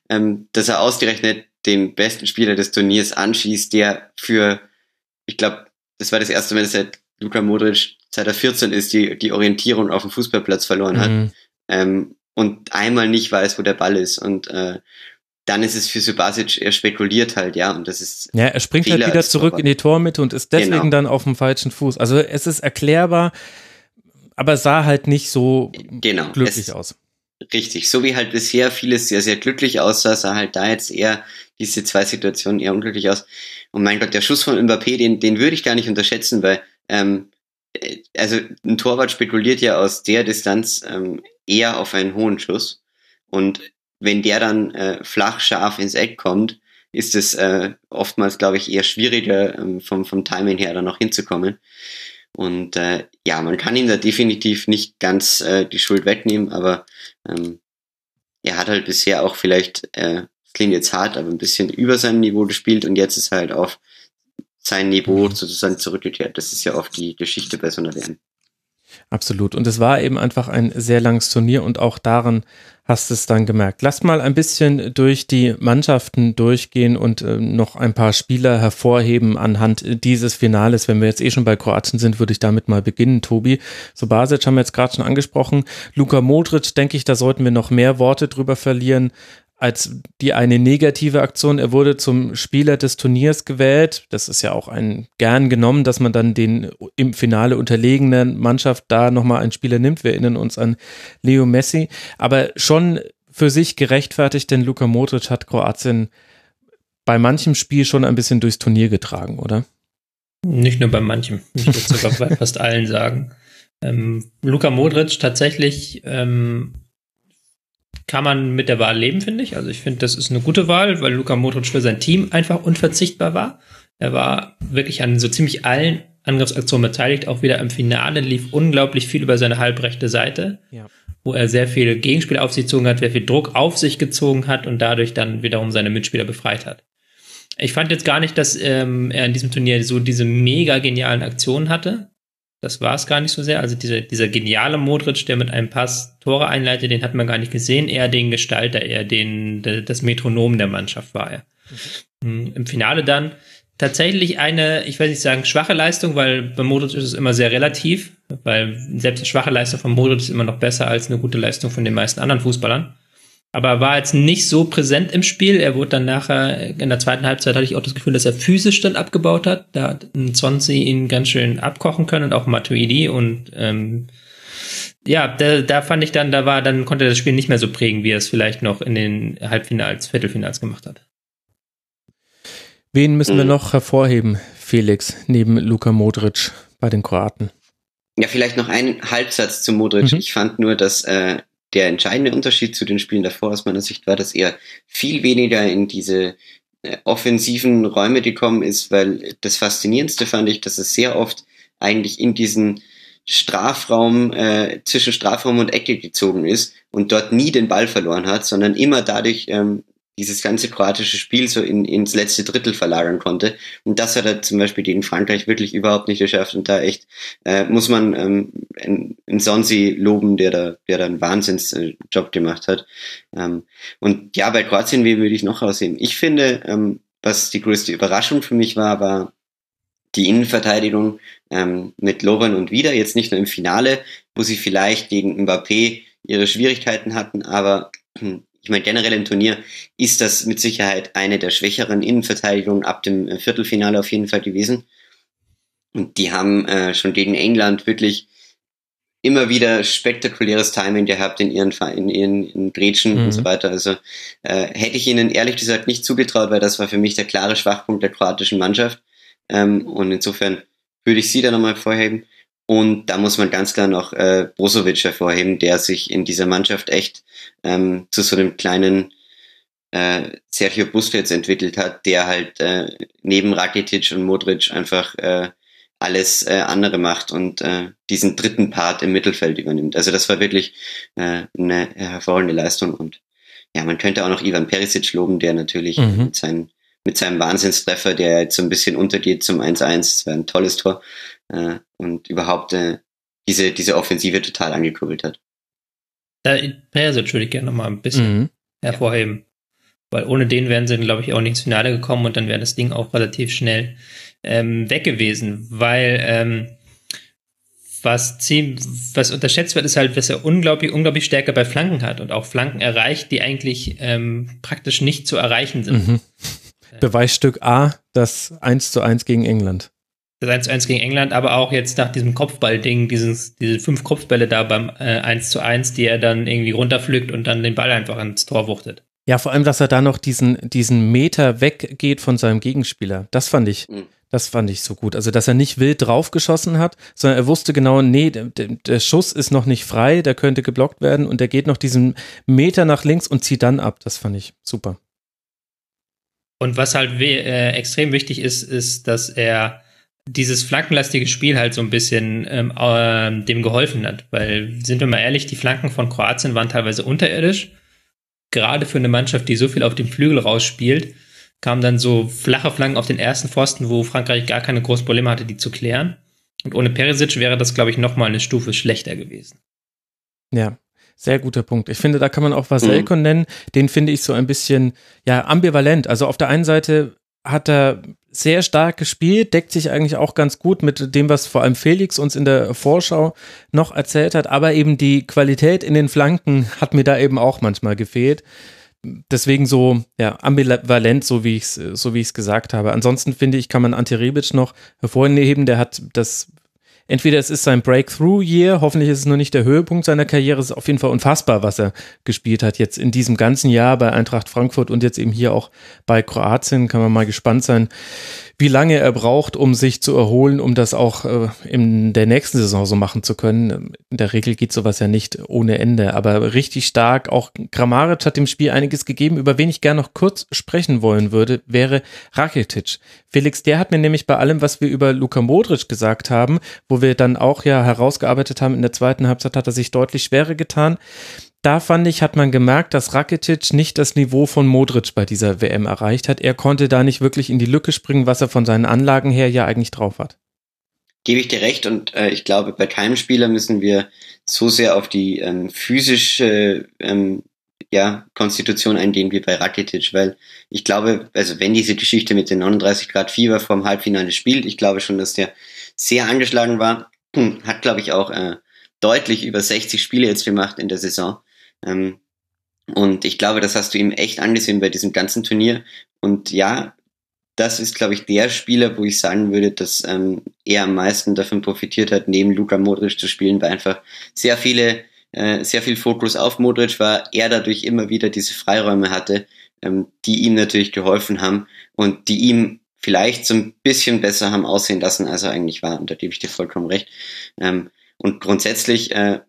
ähm, dass er ausgerechnet den besten Spieler des Turniers anschießt, der für, ich glaube, das war das erste Mal, seit Luka Modric, seit er 14 ist, die, die Orientierung auf dem Fußballplatz verloren hat. Mhm. Ähm, und einmal nicht weiß, wo der Ball ist. Und äh, dann ist es für Subasic, er spekuliert halt, ja, und das ist. Ja, er springt halt wieder zurück in die Tormitte und ist deswegen genau. dann auf dem falschen Fuß. Also es ist erklärbar, aber sah halt nicht so genau, glücklich es, aus. Richtig, so wie halt bisher vieles sehr, sehr glücklich aussah, sah halt da jetzt eher diese zwei Situationen eher unglücklich aus. Und mein Gott, der Schuss von Mbappé, den, den würde ich gar nicht unterschätzen, weil ähm, äh, also ein Torwart spekuliert ja aus der Distanz ähm, eher auf einen hohen Schuss. Und wenn der dann äh, flach scharf ins Eck kommt, ist es äh, oftmals, glaube ich, eher schwieriger ähm, vom, vom Timing her dann noch hinzukommen. Und äh, ja, man kann ihm da definitiv nicht ganz äh, die Schuld wegnehmen, aber ähm, er hat halt bisher auch vielleicht, äh, klingt jetzt hart, aber ein bisschen über seinem Niveau gespielt und jetzt ist halt auf sein Niveau mhm. sozusagen zurückgekehrt. Das ist ja oft die Geschichte bei so einer WM. Absolut. Und es war eben einfach ein sehr langes Turnier und auch daran hast du es dann gemerkt. Lass mal ein bisschen durch die Mannschaften durchgehen und äh, noch ein paar Spieler hervorheben anhand dieses Finales. Wenn wir jetzt eh schon bei Kroatien sind, würde ich damit mal beginnen, Tobi. So Basic haben wir jetzt gerade schon angesprochen. Luka Modric, denke ich, da sollten wir noch mehr Worte drüber verlieren als die eine negative Aktion. Er wurde zum Spieler des Turniers gewählt. Das ist ja auch ein gern genommen, dass man dann den im Finale unterlegenen Mannschaft da nochmal einen Spieler nimmt. Wir erinnern uns an Leo Messi. Aber schon für sich gerechtfertigt, denn Luka Modric hat Kroatien bei manchem Spiel schon ein bisschen durchs Turnier getragen, oder? Nicht nur bei manchem. Ich würde sogar bei fast allen sagen. Ähm, Luka Modric tatsächlich ähm, kann man mit der Wahl leben, finde ich. Also ich finde, das ist eine gute Wahl, weil Luka Modric für sein Team einfach unverzichtbar war. Er war wirklich an so ziemlich allen Angriffsaktionen beteiligt, auch wieder im Finale lief unglaublich viel über seine halbrechte Seite, ja. wo er sehr viele Gegenspieler auf sich gezogen hat, sehr viel Druck auf sich gezogen hat und dadurch dann wiederum seine Mitspieler befreit hat. Ich fand jetzt gar nicht, dass ähm, er in diesem Turnier so diese mega genialen Aktionen hatte. Das war es gar nicht so sehr. Also dieser, dieser geniale Modric, der mit einem Pass Tore einleitet, den hat man gar nicht gesehen. Eher den Gestalter, eher den, das Metronom der Mannschaft war er. Mhm. Im Finale dann tatsächlich eine, ich will nicht sagen schwache Leistung, weil bei Modric ist es immer sehr relativ, weil selbst eine schwache Leistung von Modric ist immer noch besser als eine gute Leistung von den meisten anderen Fußballern aber er war jetzt nicht so präsent im Spiel. Er wurde dann nachher, in der zweiten Halbzeit hatte ich auch das Gefühl, dass er physisch dann abgebaut hat. Da hat ein Zonzi ihn ganz schön abkochen können und auch Matuidi und ähm, ja, da, da fand ich dann, da war, dann konnte er das Spiel nicht mehr so prägen, wie er es vielleicht noch in den Halbfinals, Viertelfinals gemacht hat. Wen müssen wir mhm. noch hervorheben, Felix, neben Luka Modric bei den Kroaten? Ja, vielleicht noch ein Halbsatz zu Modric. Mhm. Ich fand nur, dass äh, der entscheidende Unterschied zu den Spielen davor aus meiner Sicht war, dass er viel weniger in diese äh, offensiven Räume gekommen ist, weil das Faszinierendste fand ich, dass es sehr oft eigentlich in diesen Strafraum, äh, zwischen Strafraum und Ecke gezogen ist und dort nie den Ball verloren hat, sondern immer dadurch ähm, dieses ganze kroatische Spiel so in, ins letzte Drittel verlagern konnte. Und das hat er zum Beispiel gegen Frankreich wirklich überhaupt nicht geschafft. Und da echt äh, muss man ähm, in Sonsi loben, der da, der da einen Wahnsinnsjob gemacht hat. Ähm, und ja, bei Kroatien, wie würde ich noch aussehen? Ich finde, ähm, was die größte Überraschung für mich war, war die Innenverteidigung ähm, mit Loren und wieder, jetzt nicht nur im Finale, wo sie vielleicht gegen Mbappé ihre Schwierigkeiten hatten, aber ich meine, generell im Turnier ist das mit Sicherheit eine der schwächeren Innenverteidigungen ab dem äh, Viertelfinale auf jeden Fall gewesen. Und die haben äh, schon gegen England wirklich immer wieder spektakuläres Timing gehabt in ihren in ihren in Gretchen mhm. und so weiter. Also äh, hätte ich ihnen ehrlich gesagt nicht zugetraut, weil das war für mich der klare Schwachpunkt der kroatischen Mannschaft. Ähm, und insofern würde ich sie da nochmal vorheben. Und da muss man ganz klar noch äh, Brozovic hervorheben, der sich in dieser Mannschaft echt ähm, zu so einem kleinen äh, Sergio Busquets entwickelt hat, der halt äh, neben Rakitic und Modric einfach äh, alles äh, andere macht und äh, diesen dritten Part im Mittelfeld übernimmt. Also das war wirklich äh, eine hervorragende Leistung und ja, man könnte auch noch Ivan Perisic loben, der natürlich mhm. mit, seinen, mit seinem Wahnsinnstreffer, der jetzt so ein bisschen untergeht zum 1-1, das war ein tolles Tor äh, und überhaupt äh, diese, diese Offensive total angekurbelt hat. Da Perisic würde ich gerne nochmal ein bisschen mhm. hervorheben. Weil ohne den wären sie, glaube ich, auch nicht ins Finale gekommen und dann wäre das Ding auch relativ schnell ähm, weg gewesen. Weil ähm, was, ziemlich, was unterschätzt wird, ist halt, dass er unglaublich, unglaublich Stärke bei Flanken hat und auch Flanken erreicht, die eigentlich ähm, praktisch nicht zu erreichen sind. Mhm. Beweisstück A, das 1 zu 1 gegen England. Das 1 zu 1 gegen England, aber auch jetzt nach diesem Kopfball-Ding, dieses, diese fünf Kopfbälle da beim äh, 1 zu 1, die er dann irgendwie runterpflückt und dann den Ball einfach ins Tor wuchtet. Ja, vor allem, dass er da noch diesen, diesen Meter weggeht von seinem Gegenspieler. Das fand ich, mhm. das fand ich so gut. Also, dass er nicht wild draufgeschossen hat, sondern er wusste genau, nee, der, der Schuss ist noch nicht frei, der könnte geblockt werden und der geht noch diesen Meter nach links und zieht dann ab. Das fand ich super. Und was halt äh, extrem wichtig ist, ist, dass er dieses flankenlastige Spiel halt so ein bisschen ähm, äh, dem geholfen hat. Weil, sind wir mal ehrlich, die Flanken von Kroatien waren teilweise unterirdisch gerade für eine Mannschaft, die so viel auf dem Flügel rausspielt, kamen dann so flache Flanken auf den ersten Pfosten, wo Frankreich gar keine großen Probleme hatte, die zu klären. Und ohne Perisic wäre das, glaube ich, nochmal eine Stufe schlechter gewesen. Ja, sehr guter Punkt. Ich finde, da kann man auch Vaselko mhm. nennen. Den finde ich so ein bisschen, ja, ambivalent. Also auf der einen Seite hat er sehr stark gespielt, deckt sich eigentlich auch ganz gut mit dem, was vor allem Felix uns in der Vorschau noch erzählt hat, aber eben die Qualität in den Flanken hat mir da eben auch manchmal gefehlt. Deswegen so, ja, ambivalent, so wie ich es so wie ich es gesagt habe. Ansonsten finde ich, kann man Ante Rebic noch hervorheben, der hat das entweder es ist sein Breakthrough-Year, hoffentlich ist es nur nicht der Höhepunkt seiner Karriere, es ist auf jeden Fall unfassbar, was er gespielt hat jetzt in diesem ganzen Jahr bei Eintracht Frankfurt und jetzt eben hier auch bei Kroatien, kann man mal gespannt sein, wie lange er braucht, um sich zu erholen, um das auch äh, in der nächsten Saison so machen zu können. In der Regel geht sowas ja nicht ohne Ende, aber richtig stark. Auch Grammaric hat dem Spiel einiges gegeben, über wen ich gerne noch kurz sprechen wollen würde, wäre Rakitic. Felix, der hat mir nämlich bei allem, was wir über Luka Modric gesagt haben, wo wir dann auch ja herausgearbeitet haben, in der zweiten Halbzeit hat er sich deutlich schwerer getan da fand ich, hat man gemerkt, dass Rakitic nicht das Niveau von Modric bei dieser WM erreicht hat. Er konnte da nicht wirklich in die Lücke springen, was er von seinen Anlagen her ja eigentlich drauf hat. Gebe ich dir recht und äh, ich glaube, bei keinem Spieler müssen wir so sehr auf die ähm, physische ähm, ja, Konstitution eingehen wie bei Rakitic, weil ich glaube, also wenn diese Geschichte mit den 39 Grad Fieber vom Halbfinale spielt, ich glaube schon, dass der sehr angeschlagen war, hat glaube ich auch äh, deutlich über 60 Spiele jetzt gemacht in der Saison. Ähm, und ich glaube, das hast du ihm echt angesehen bei diesem ganzen Turnier. Und ja, das ist, glaube ich, der Spieler, wo ich sagen würde, dass ähm, er am meisten davon profitiert hat, neben Luka Modric zu spielen, weil einfach sehr viele, äh, sehr viel Fokus auf Modric war, er dadurch immer wieder diese Freiräume hatte, ähm, die ihm natürlich geholfen haben und die ihm vielleicht so ein bisschen besser haben aussehen lassen, als er eigentlich war. Und da gebe ich dir vollkommen recht. Ähm, und grundsätzlich äh,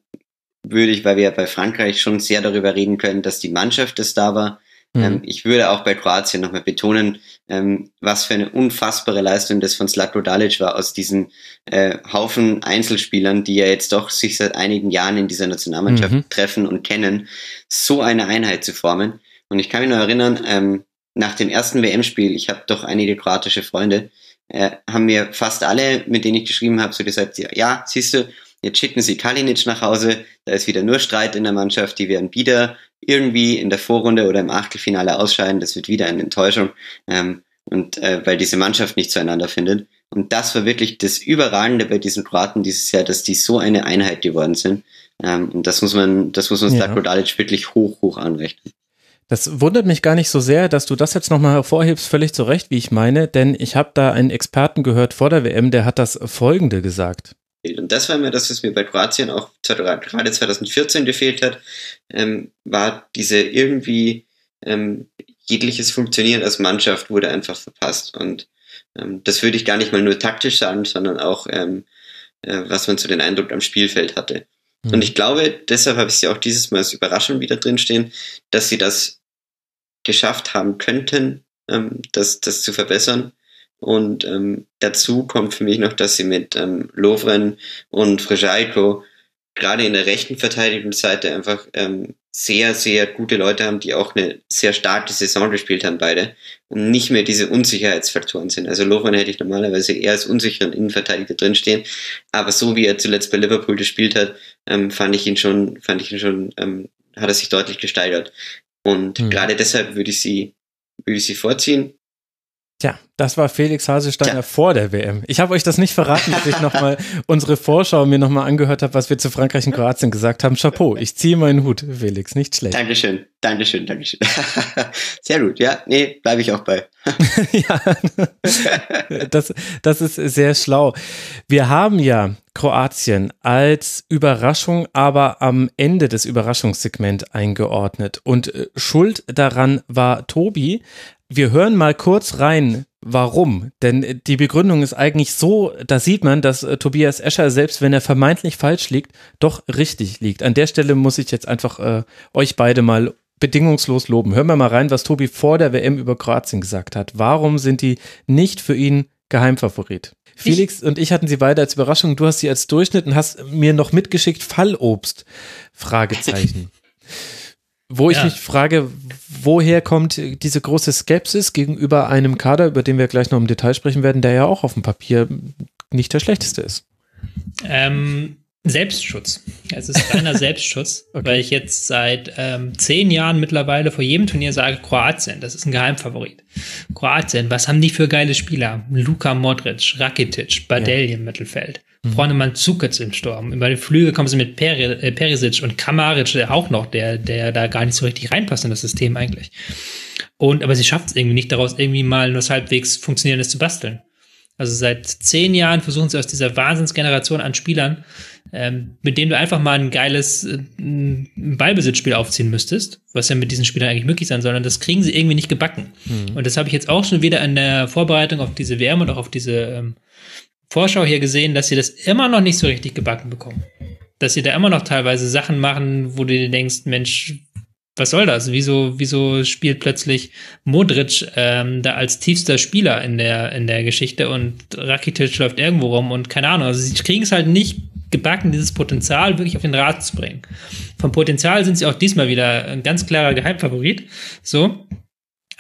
würde ich, weil wir bei Frankreich schon sehr darüber reden können, dass die Mannschaft das da war. Mhm. Ähm, ich würde auch bei Kroatien nochmal betonen, ähm, was für eine unfassbare Leistung das von Slatko Dalic war aus diesen äh, Haufen Einzelspielern, die ja jetzt doch sich seit einigen Jahren in dieser Nationalmannschaft mhm. treffen und kennen, so eine Einheit zu formen. Und ich kann mich noch erinnern, ähm, nach dem ersten WM-Spiel, ich habe doch einige kroatische Freunde, äh, haben mir fast alle, mit denen ich geschrieben habe, so gesagt, ja, siehst du, Jetzt schicken sie Kalinic nach Hause, da ist wieder nur Streit in der Mannschaft, die werden wieder irgendwie in der Vorrunde oder im Achtelfinale ausscheiden, das wird wieder eine Enttäuschung, ähm, und äh, weil diese Mannschaft nicht zueinander findet. Und das war wirklich das Überragende bei diesen Kroaten dieses Jahr, dass die so eine Einheit geworden sind. Ähm, und das muss man, das muss man ja. Slatko Dalic wirklich hoch, hoch anrechnen. Das wundert mich gar nicht so sehr, dass du das jetzt nochmal hervorhebst, völlig zu Recht, wie ich meine, denn ich habe da einen Experten gehört vor der WM, der hat das Folgende gesagt. Und das war mir das, was mir bei Kroatien auch gerade 2014 gefehlt hat, ähm, war diese irgendwie ähm, jegliches Funktionieren als Mannschaft wurde einfach verpasst. Und ähm, das würde ich gar nicht mal nur taktisch sagen, sondern auch ähm, äh, was man so den Eindruck am Spielfeld hatte. Mhm. Und ich glaube, deshalb habe ich sie auch dieses Mal als Überraschung wieder drinstehen, dass sie das geschafft haben könnten, ähm, das, das zu verbessern. Und ähm, dazu kommt für mich noch, dass sie mit ähm, Lovren und Frijalko gerade in der rechten Verteidigungsseite einfach ähm, sehr, sehr gute Leute haben, die auch eine sehr starke Saison gespielt haben, beide, und nicht mehr diese Unsicherheitsfaktoren sind. Also Lovren hätte ich normalerweise eher als unsicheren Innenverteidiger drinstehen, aber so wie er zuletzt bei Liverpool gespielt hat, ähm, fand ich ihn schon, fand ich ihn schon, ähm, hat er sich deutlich gesteigert. Und mhm. gerade deshalb würde ich sie, würde ich sie vorziehen. Tja, das war Felix Hasesteiner Tja. vor der WM. Ich habe euch das nicht verraten, dass ich nochmal unsere Vorschau mir nochmal angehört habe, was wir zu Frankreich und Kroatien gesagt haben. Chapeau, ich ziehe meinen Hut, Felix, nicht schlecht. Dankeschön, Dankeschön, Dankeschön. Sehr gut, ja, nee, bleibe ich auch bei. ja, das, das ist sehr schlau. Wir haben ja Kroatien als Überraschung, aber am Ende des Überraschungssegment eingeordnet. Und äh, Schuld daran war Tobi, wir hören mal kurz rein, warum. Denn die Begründung ist eigentlich so, da sieht man, dass äh, Tobias Escher, selbst wenn er vermeintlich falsch liegt, doch richtig liegt. An der Stelle muss ich jetzt einfach äh, euch beide mal bedingungslos loben. Hören wir mal rein, was Tobi vor der WM über Kroatien gesagt hat. Warum sind die nicht für ihn Geheimfavorit? Felix ich, und ich hatten sie beide als Überraschung. Du hast sie als Durchschnitt und hast mir noch mitgeschickt Fallobst. Fragezeichen. Wo ich ja. mich frage, woher kommt diese große Skepsis gegenüber einem Kader, über den wir gleich noch im Detail sprechen werden, der ja auch auf dem Papier nicht der schlechteste ist? Ähm, Selbstschutz. Es ist reiner Selbstschutz, okay. weil ich jetzt seit ähm, zehn Jahren mittlerweile vor jedem Turnier sage, Kroatien, das ist ein Geheimfavorit. Kroatien, was haben die für geile Spieler? Luka Modric, Rakitic, Badelj ja. im Mittelfeld. Mhm. Vorne Mandzukic im Sturm. Über die Flüge kommen sie mit Peri, äh, Perisic und Kamaric auch noch, der, der da gar nicht so richtig reinpasst in das System eigentlich. Und, aber sie schafft es irgendwie nicht daraus, irgendwie mal nur halbwegs funktionierendes zu basteln. Also seit zehn Jahren versuchen sie aus dieser Wahnsinnsgeneration an Spielern, ähm, mit denen du einfach mal ein geiles äh, Ballbesitzspiel aufziehen müsstest, was ja mit diesen Spielern eigentlich möglich sein soll, und das kriegen sie irgendwie nicht gebacken. Mhm. Und das habe ich jetzt auch schon wieder in der Vorbereitung auf diese WM und auch auf diese ähm, Vorschau hier gesehen, dass sie das immer noch nicht so richtig gebacken bekommen. Dass sie da immer noch teilweise Sachen machen, wo du dir denkst, Mensch, was soll das? Wieso, wieso spielt plötzlich Modric ähm, da als tiefster Spieler in der, in der Geschichte und Rakitic läuft irgendwo rum und keine Ahnung. Also sie kriegen es halt nicht gebacken, dieses Potenzial wirklich auf den Rad zu bringen. Vom Potenzial sind sie auch diesmal wieder ein ganz klarer Geheimfavorit. So.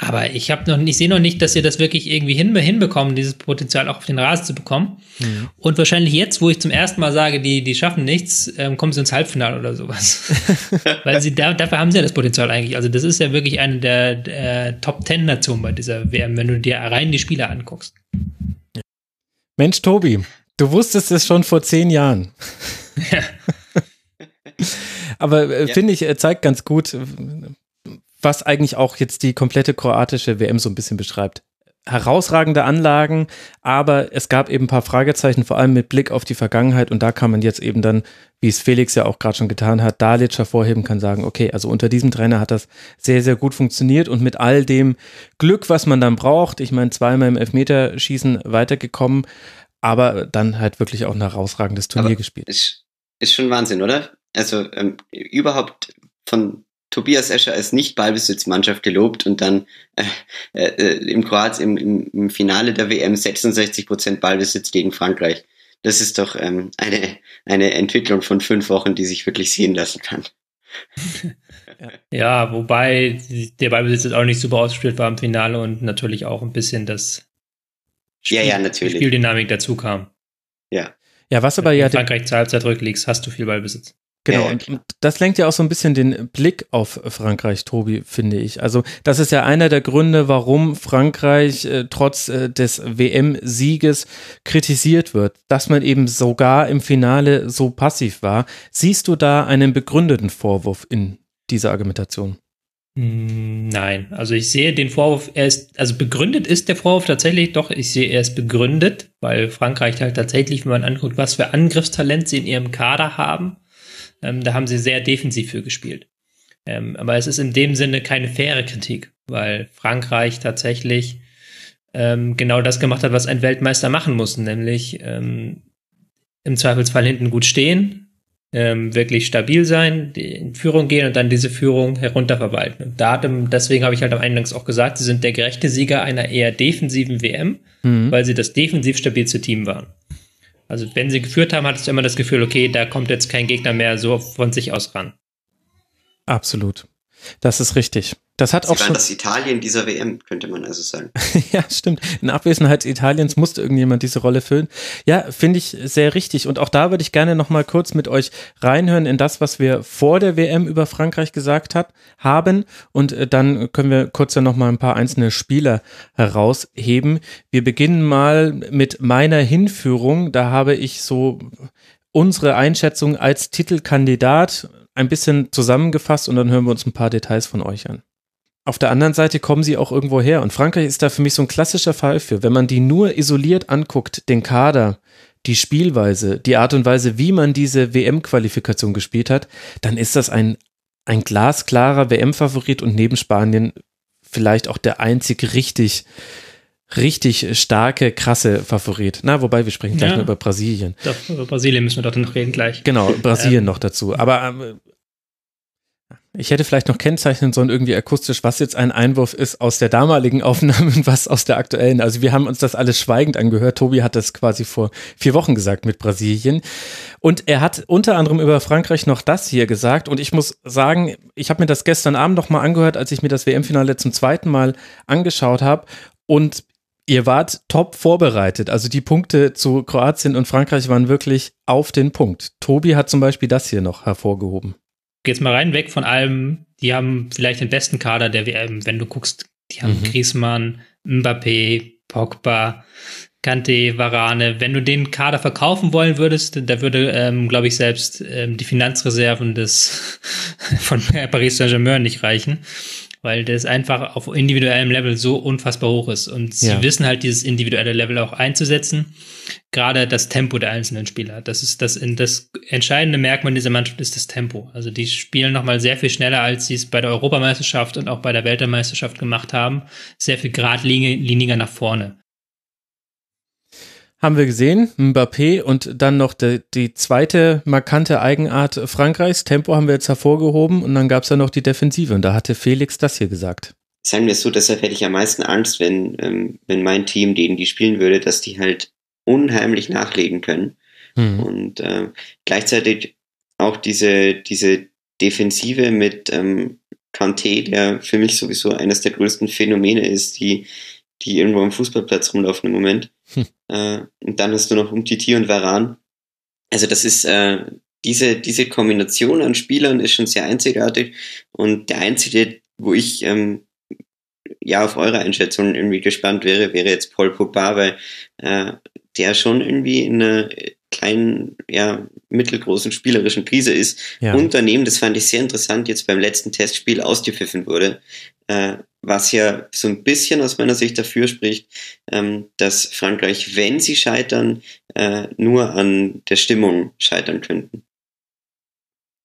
Aber ich habe noch, ich sehe noch nicht, dass sie das wirklich irgendwie hin, hinbekommen, dieses Potenzial auch auf den Rasen zu bekommen. Mhm. Und wahrscheinlich jetzt, wo ich zum ersten Mal sage, die, die schaffen nichts, ähm, kommen sie ins Halbfinale oder sowas. Weil sie da, dafür haben sie ja das Potenzial eigentlich. Also das ist ja wirklich eine der, der Top Ten Nationen bei dieser WM, wenn du dir rein die Spieler anguckst. Mensch, Tobi, du wusstest es schon vor zehn Jahren. Ja. Aber äh, ja. finde ich, zeigt ganz gut, was eigentlich auch jetzt die komplette kroatische WM so ein bisschen beschreibt. Herausragende Anlagen, aber es gab eben ein paar Fragezeichen, vor allem mit Blick auf die Vergangenheit und da kann man jetzt eben dann, wie es Felix ja auch gerade schon getan hat, Dalic hervorheben kann sagen, okay, also unter diesem Trainer hat das sehr, sehr gut funktioniert und mit all dem Glück, was man dann braucht, ich meine, zweimal im Elfmeterschießen weitergekommen, aber dann halt wirklich auch ein herausragendes Turnier aber gespielt. Ist, ist schon Wahnsinn, oder? Also ähm, überhaupt von Tobias Escher als Nicht-Ballbesitzmannschaft gelobt und dann äh, äh, im Kroat im, im, im, Finale der WM 66 Prozent Ballbesitz gegen Frankreich. Das ist doch ähm, eine, eine Entwicklung von fünf Wochen, die sich wirklich sehen lassen kann. ja, wobei der Ballbesitz jetzt auch nicht super ausgespielt war im Finale und natürlich auch ein bisschen das Spiel, ja, ja, natürlich. Spieldynamik dazu kam. Ja. Ja, was aber Wenn ja. Frankreich zur Halbzeit rückliegst, hast du viel Ballbesitz. Genau, und, und das lenkt ja auch so ein bisschen den Blick auf Frankreich, Tobi, finde ich. Also das ist ja einer der Gründe, warum Frankreich äh, trotz äh, des WM-Sieges kritisiert wird, dass man eben sogar im Finale so passiv war. Siehst du da einen begründeten Vorwurf in dieser Argumentation? Hm, nein, also ich sehe den Vorwurf, er ist, also begründet ist der Vorwurf tatsächlich, doch, ich sehe, er ist begründet, weil Frankreich halt tatsächlich, wenn man anguckt, was für Angriffstalent sie in ihrem Kader haben, ähm, da haben sie sehr defensiv für gespielt. Ähm, aber es ist in dem Sinne keine faire Kritik, weil Frankreich tatsächlich ähm, genau das gemacht hat, was ein Weltmeister machen muss, nämlich ähm, im Zweifelsfall hinten gut stehen, ähm, wirklich stabil sein, in Führung gehen und dann diese Führung herunterverwalten. Und da deswegen habe ich halt am Eingangs auch gesagt, sie sind der gerechte Sieger einer eher defensiven WM, mhm. weil sie das defensiv stabilste Team waren. Also wenn sie geführt haben, hattest du immer das Gefühl, okay, da kommt jetzt kein Gegner mehr so von sich aus ran. Absolut. Das ist richtig. Das hat Sie auch waren schon das Italien dieser WM, könnte man also sagen. ja, stimmt. In Abwesenheit Italiens musste irgendjemand diese Rolle füllen. Ja, finde ich sehr richtig. Und auch da würde ich gerne noch mal kurz mit euch reinhören in das, was wir vor der WM über Frankreich gesagt hat, haben. Und äh, dann können wir kurz dann noch mal ein paar einzelne Spieler herausheben. Wir beginnen mal mit meiner Hinführung. Da habe ich so unsere Einschätzung als Titelkandidat ein bisschen zusammengefasst und dann hören wir uns ein paar Details von euch an. Auf der anderen Seite kommen sie auch irgendwo her. Und Frankreich ist da für mich so ein klassischer Fall für. Wenn man die nur isoliert anguckt, den Kader, die Spielweise, die Art und Weise, wie man diese WM-Qualifikation gespielt hat, dann ist das ein, ein glasklarer WM-Favorit und neben Spanien vielleicht auch der einzig richtig, richtig starke, krasse Favorit. Na, wobei wir sprechen gleich Ja. noch über Brasilien. Doch, über Brasilien müssen wir doch noch reden gleich. Genau, Brasilien Ähm. noch dazu. Aber ähm, ich hätte vielleicht noch kennzeichnen sollen, irgendwie akustisch, was jetzt ein Einwurf ist aus der damaligen Aufnahme und was aus der aktuellen. Also wir haben uns das alles schweigend angehört. Tobi hat das quasi vor vier Wochen gesagt mit Brasilien. Und er hat unter anderem über Frankreich noch das hier gesagt. Und ich muss sagen, ich habe mir das gestern Abend noch mal angehört, als ich mir das WM-Finale zum zweiten Mal angeschaut habe. Und ihr wart top vorbereitet. Also die Punkte zu Kroatien und Frankreich waren wirklich auf den Punkt. Tobi hat zum Beispiel das hier noch hervorgehoben. Jetzt mal rein weg von allem. Die haben vielleicht den besten Kader der WM. Wenn du guckst, die haben Mhm. Griezmann, Mbappé, Pogba, Kante, Varane. Wenn du den Kader verkaufen wollen würdest, da würde, ähm, glaube ich, selbst ähm, die Finanzreserven des von Paris Saint-Germain nicht reichen, weil das einfach auf individuellem Level so unfassbar hoch ist. Und sie Ja. wissen halt, dieses individuelle Level auch einzusetzen. Gerade das Tempo der einzelnen Spieler. Das ist das, das entscheidende Merkmal dieser Mannschaft ist das Tempo. Also die spielen nochmal sehr viel schneller, als sie es bei der Europameisterschaft und auch bei der Weltmeisterschaft gemacht haben. Sehr viel geradliniger nach vorne. Haben wir gesehen, Mbappé und dann noch die, die zweite markante Eigenart Frankreichs. Tempo haben wir jetzt hervorgehoben und dann gab es ja noch die Defensive und da hatte Felix das hier gesagt. Sagen wir es so, deshalb hätte ich am meisten Angst, wenn, ähm, wenn mein Team, denen die spielen würde, dass die halt unheimlich nachlegen können. Hm. Und äh, gleichzeitig auch diese, diese Defensive mit ähm, Kanté, der für mich sowieso eines der größten Phänomene ist, die, die irgendwo am Fußballplatz rumlaufen im Moment. Hm. Äh, und dann hast du noch Umtiti und Varan. Also das ist äh, diese, diese Kombination an Spielern ist schon sehr einzigartig. Und der einzige, wo ich ähm, ja auf eure Einschätzung irgendwie gespannt wäre, wäre jetzt Paul Pogba, weil äh, der schon irgendwie in einer kleinen, ja, mittelgroßen spielerischen Krise ist. Ja. Und daneben, das fand ich sehr interessant, jetzt beim letzten Testspiel ausgepfiffen wurde, äh, was ja so ein bisschen aus meiner Sicht dafür spricht, ähm, dass Frankreich, wenn sie scheitern, äh, nur an der Stimmung scheitern könnten.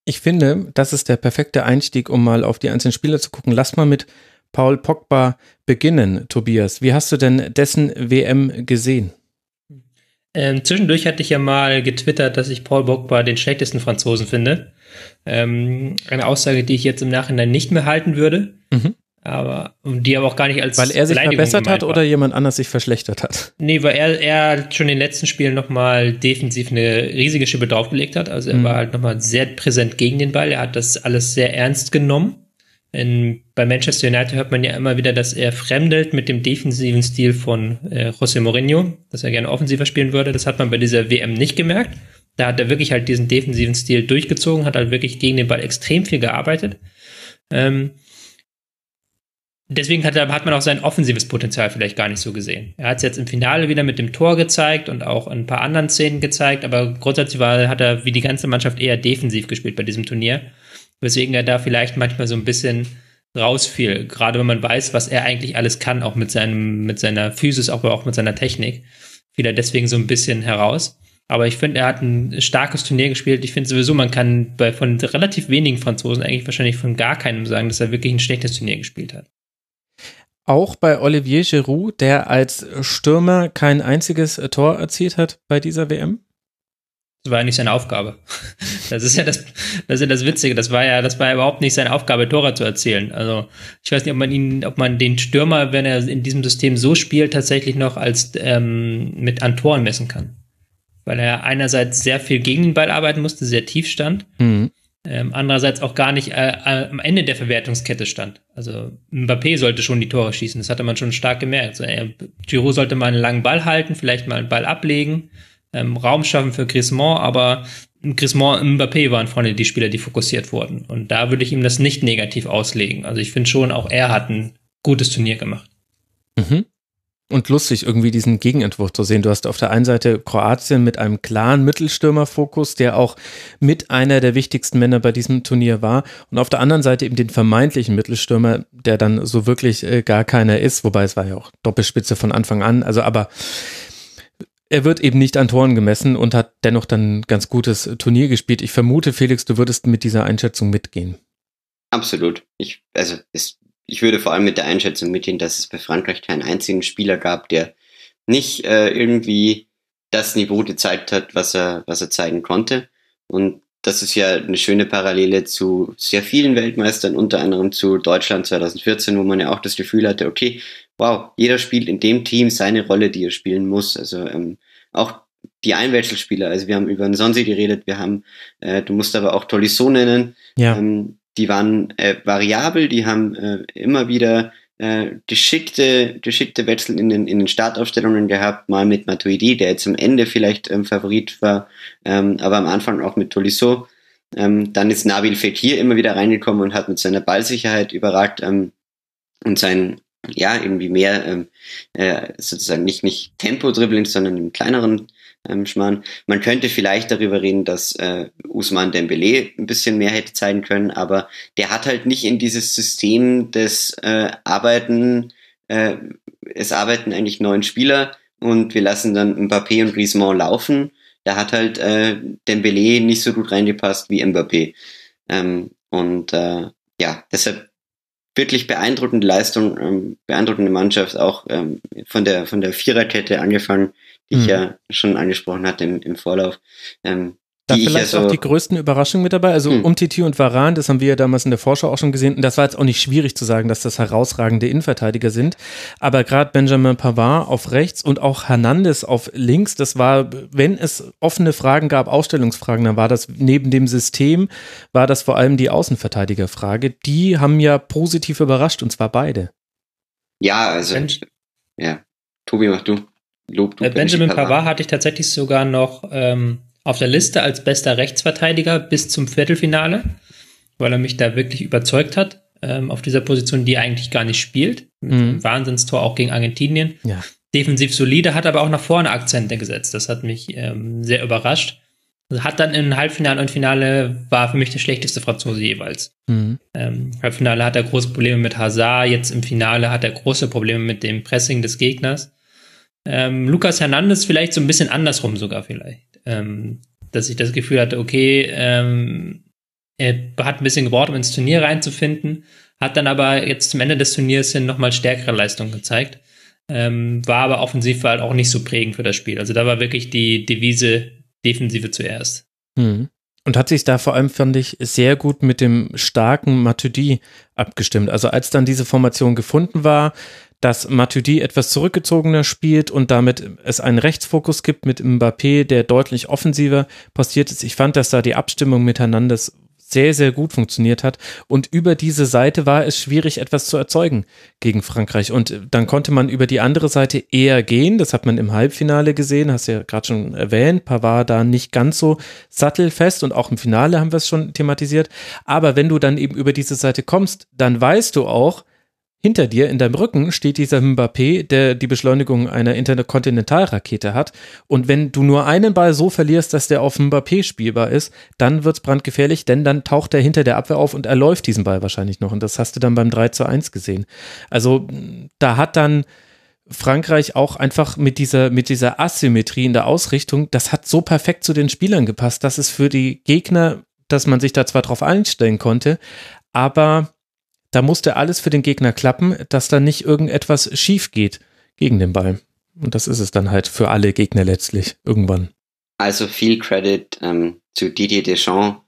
Ich finde, das ist der perfekte Einstieg, um mal auf die einzelnen Spieler zu gucken. Lass mal mit Paul Pogba beginnen, Tobias. Wie hast du denn dessen WM gesehen? Ähm, zwischendurch hatte ich ja mal getwittert, dass ich Paul Pogba den schlechtesten Franzosen finde. Ähm, eine Aussage, die ich jetzt im Nachhinein nicht mehr halten würde. Mhm. Aber die aber auch gar nicht als Weil er sich verbessert hat war. oder jemand anders sich verschlechtert hat? Nee, weil er, er schon in den letzten Spielen nochmal defensiv eine riesige Schippe draufgelegt hat. Also er Mhm. war halt nochmal sehr präsent gegen den Ball. Er hat das alles sehr ernst genommen. In, bei Manchester United hört man ja immer wieder, dass er fremdelt mit dem defensiven Stil von äh, José Mourinho, dass er gerne offensiver spielen würde. Das hat man bei dieser WM nicht gemerkt. Da hat er wirklich halt diesen defensiven Stil durchgezogen, hat halt wirklich gegen den Ball extrem viel gearbeitet. Ähm, deswegen hat, hat man auch sein offensives Potenzial vielleicht gar nicht so gesehen. Er hat es jetzt im Finale wieder mit dem Tor gezeigt und auch in ein paar anderen Szenen gezeigt, aber grundsätzlich war, hat er wie die ganze Mannschaft eher defensiv gespielt bei diesem Turnier, weswegen er da vielleicht manchmal so ein bisschen rausfiel, gerade wenn man weiß, was er eigentlich alles kann, auch mit seinem, mit seiner Physis, aber auch mit seiner Technik, fiel er deswegen so ein bisschen heraus. Aber ich finde, er hat ein starkes Turnier gespielt. Ich finde sowieso, man kann bei von relativ wenigen Franzosen eigentlich wahrscheinlich von gar keinem sagen, dass er wirklich ein schlechtes Turnier gespielt hat. Auch bei Olivier Giroud, der als Stürmer kein einziges Tor erzielt hat bei dieser WM? Das war ja nicht seine Aufgabe. Das ist ja das, das ist ja das Witzige. Das war ja, das war ja überhaupt nicht seine Aufgabe, Tore zu erzielen. Also ich weiß nicht, ob man ihn, ob man den Stürmer, wenn er in diesem System so spielt, tatsächlich noch als ähm, mit an Toren messen kann. Weil er einerseits sehr viel gegen den Ball arbeiten musste, sehr tief stand. Mhm. Ähm, andererseits auch gar nicht äh, äh, am Ende der Verwertungskette stand. Also Mbappé sollte schon die Tore schießen, das hatte man schon stark gemerkt. Also, er, Giroud sollte mal einen langen Ball halten, vielleicht mal einen Ball ablegen ähm, Raum schaffen für Griezmann, aber Griezmann und Mbappé waren vorne die Spieler, die fokussiert wurden. Und da würde ich ihm das nicht negativ auslegen. Also ich finde schon, auch er hat ein gutes Turnier gemacht. Mhm. Und lustig, irgendwie diesen Gegenentwurf zu sehen. Du hast auf der einen Seite Kroatien mit einem klaren Mittelstürmerfokus, der auch mit einer der wichtigsten Männer bei diesem Turnier war. Und auf der anderen Seite eben den vermeintlichen Mittelstürmer, der dann so wirklich äh, gar keiner ist. Wobei es war ja auch Doppelspitze von Anfang an. Also aber er wird eben nicht an Toren gemessen und hat dennoch dann ein ganz gutes Turnier gespielt. Ich vermute, Felix, du würdest mit dieser Einschätzung mitgehen. Absolut. Ich, also es, ich würde vor allem mit der Einschätzung mitgehen, dass es bei Frankreich keinen einzigen Spieler gab, der nicht äh, irgendwie das Niveau gezeigt hat, was er, was er zeigen konnte. Und das ist ja eine schöne Parallele zu sehr vielen Weltmeistern, unter anderem zu Deutschland 2014, wo man ja auch das Gefühl hatte, okay, wow, jeder spielt in dem Team seine Rolle, die er spielen muss. Also ähm, auch die Einwechselspieler, also wir haben über den Sonsi geredet, wir haben, äh, du musst aber auch Tolisso nennen, ja. ähm, die waren äh, variabel, die haben äh, immer wieder äh, geschickte, geschickte Wechsel in den, in den Startaufstellungen gehabt, mal mit Matuidi, der jetzt am Ende vielleicht ähm, Favorit war, ähm, aber am Anfang auch mit Tolisso. Ähm, dann ist Nabil Fekir immer wieder reingekommen und hat mit seiner Ballsicherheit überragt ähm, und sein ja, irgendwie mehr ähm, äh, sozusagen nicht, nicht Tempo-Dribbling, sondern im kleineren ähm, Schmarrn. Man könnte vielleicht darüber reden, dass äh, Usman Dembele ein bisschen mehr hätte zeigen können, aber der hat halt nicht in dieses System des äh, Arbeiten, äh, es arbeiten eigentlich neun Spieler und wir lassen dann Mbappé und Griezmann laufen. Da hat halt äh, Dembele nicht so gut reingepasst wie Mbappé. Ähm, und äh, ja, deshalb wirklich beeindruckende Leistung, ähm, beeindruckende Mannschaft, auch ähm, von der von der Viererkette angefangen, die mhm. ich ja schon angesprochen hatte im, im Vorlauf. Ähm, da vielleicht ja so auch die größten Überraschungen mit dabei. Also hm. Umtiti und Varan, das haben wir ja damals in der Vorschau auch schon gesehen. Und das war jetzt auch nicht schwierig zu sagen, dass das herausragende Innenverteidiger sind. Aber gerade Benjamin Pavard auf rechts und auch Hernandez auf links, das war, wenn es offene Fragen gab, Ausstellungsfragen, dann war das neben dem System, war das vor allem die Außenverteidigerfrage. Die haben ja positiv überrascht und zwar beide. Ja, also, Mensch. ja. Tobi, mach du. Lob du. Äh, Benjamin Pavard hatte ich tatsächlich sogar noch, ähm, auf der Liste als bester Rechtsverteidiger bis zum Viertelfinale, weil er mich da wirklich überzeugt hat ähm, auf dieser Position, die er eigentlich gar nicht spielt. Mit mhm. Wahnsinnstor auch gegen Argentinien. Ja. Defensiv solide, hat aber auch nach vorne Akzente gesetzt. Das hat mich ähm, sehr überrascht. Hat dann im Halbfinale und Finale war für mich der schlechteste Franzose jeweils. Mhm. Ähm, Halbfinale hat er große Probleme mit Hazard, jetzt im Finale hat er große Probleme mit dem Pressing des Gegners. Ähm, Lukas Hernandez vielleicht so ein bisschen andersrum sogar vielleicht ähm, dass ich das Gefühl hatte, okay, ähm, er hat ein bisschen gebraucht, um ins Turnier reinzufinden, hat dann aber jetzt zum Ende des Turniers hin nochmal stärkere Leistungen gezeigt, ähm, war aber offensiv halt auch nicht so prägend für das Spiel. Also da war wirklich die Devise Defensive zuerst. Mhm. Und hat sich da vor allem, fand ich, sehr gut mit dem starken Matuidi abgestimmt. Also als dann diese Formation gefunden war, dass Matuidi etwas zurückgezogener spielt und damit es einen Rechtsfokus gibt mit Mbappé, der deutlich offensiver postiert ist. Ich fand, dass da die Abstimmung miteinander sehr, sehr gut funktioniert hat. Und über diese Seite war es schwierig, etwas zu erzeugen gegen Frankreich. Und dann konnte man über die andere Seite eher gehen. Das hat man im Halbfinale gesehen, hast ja gerade schon erwähnt. Pavard da nicht ganz so sattelfest und auch im Finale haben wir es schon thematisiert. Aber wenn du dann eben über diese Seite kommst, dann weißt du auch, hinter dir in deinem Rücken steht dieser Mbappé, der die Beschleunigung einer Interkontinentalrakete hat. Und wenn du nur einen Ball so verlierst, dass der auf Mbappé spielbar ist, dann wird's brandgefährlich, denn dann taucht er hinter der Abwehr auf und er läuft diesen Ball wahrscheinlich noch. Und das hast du dann beim 3 zu 1 gesehen. Also da hat dann Frankreich auch einfach mit dieser, mit dieser Asymmetrie in der Ausrichtung, das hat so perfekt zu den Spielern gepasst, dass es für die Gegner, dass man sich da zwar drauf einstellen konnte, aber da musste alles für den Gegner klappen, dass da nicht irgendetwas schief geht gegen den Ball. Und das ist es dann halt für alle Gegner letztlich irgendwann. Also viel Credit ähm, zu Didier Deschamps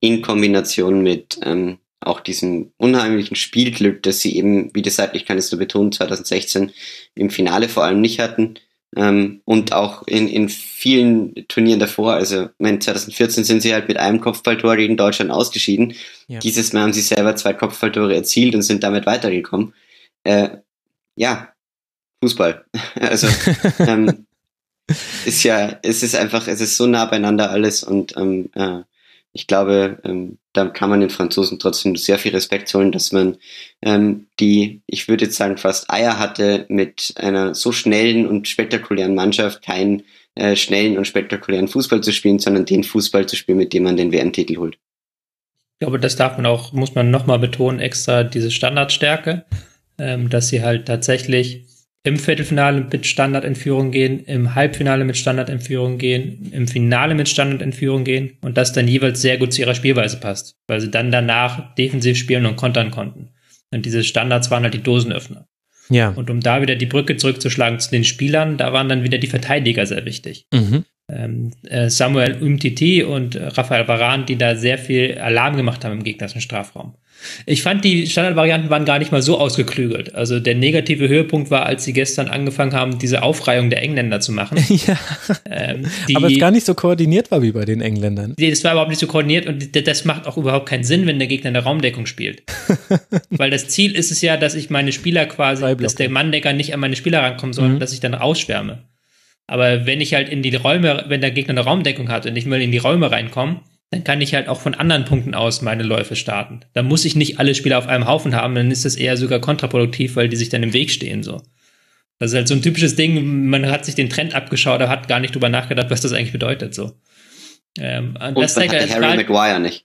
in Kombination mit ähm, auch diesem unheimlichen Spielglück, das sie eben, wie das seitlich kann es nur betonen, 2016 im Finale vor allem nicht hatten. Ähm, und auch in, in vielen Turnieren davor, also mein 2014 sind sie halt mit einem Kopfballtor gegen Deutschland ausgeschieden. Ja. Dieses Mal haben sie selber zwei Kopfballtore erzielt und sind damit weitergekommen. Äh, ja, Fußball. also ähm, ist ja, es ist einfach, es ist so nah beieinander alles und ähm, äh, ich glaube, ähm, da kann man den Franzosen trotzdem sehr viel Respekt holen, dass man ähm, die, ich würde jetzt sagen, fast Eier hatte, mit einer so schnellen und spektakulären Mannschaft keinen äh, schnellen und spektakulären Fußball zu spielen, sondern den Fußball zu spielen, mit dem man den WM-Titel holt. Ich glaube, das darf man auch, muss man nochmal betonen, extra diese Standardstärke, ähm, dass sie halt tatsächlich im Viertelfinale mit Standard in Führung gehen, im Halbfinale mit Standard in Führung gehen, im Finale mit Standard in Führung gehen und das dann jeweils sehr gut zu ihrer Spielweise passt, weil sie dann danach defensiv spielen und kontern konnten. Und diese Standards waren halt die Dosenöffner. Ja. Und um da wieder die Brücke zurückzuschlagen zu den Spielern, da waren dann wieder die Verteidiger sehr wichtig. Mhm. Ähm, äh, Samuel Umtiti und Rafael Varan, die da sehr viel Alarm gemacht haben im gegnerischen Strafraum. Ich fand, die Standardvarianten waren gar nicht mal so ausgeklügelt. Also der negative Höhepunkt war, als sie gestern angefangen haben, diese Aufreihung der Engländer zu machen. ja. Ähm, Aber es gar nicht so koordiniert war wie bei den Engländern. Nee, das war überhaupt nicht so koordiniert und das macht auch überhaupt keinen Sinn, wenn der Gegner in der Raumdeckung spielt. Weil das Ziel ist es ja, dass ich meine Spieler quasi, dass der Manndecker nicht an meine Spieler rankommen soll, mhm. dass ich dann ausschwärme. Aber wenn ich halt in die Räume, wenn der Gegner eine Raumdeckung hat und ich will in die Räume reinkommen, dann kann ich halt auch von anderen Punkten aus meine Läufe starten. Da muss ich nicht alle Spieler auf einem Haufen haben, dann ist das eher sogar kontraproduktiv, weil die sich dann im Weg stehen so. Das ist halt so ein typisches Ding, man hat sich den Trend abgeschaut, aber hat gar nicht drüber nachgedacht, was das eigentlich bedeutet so. Ähm, und das hatte Harry halt, Maguire nicht.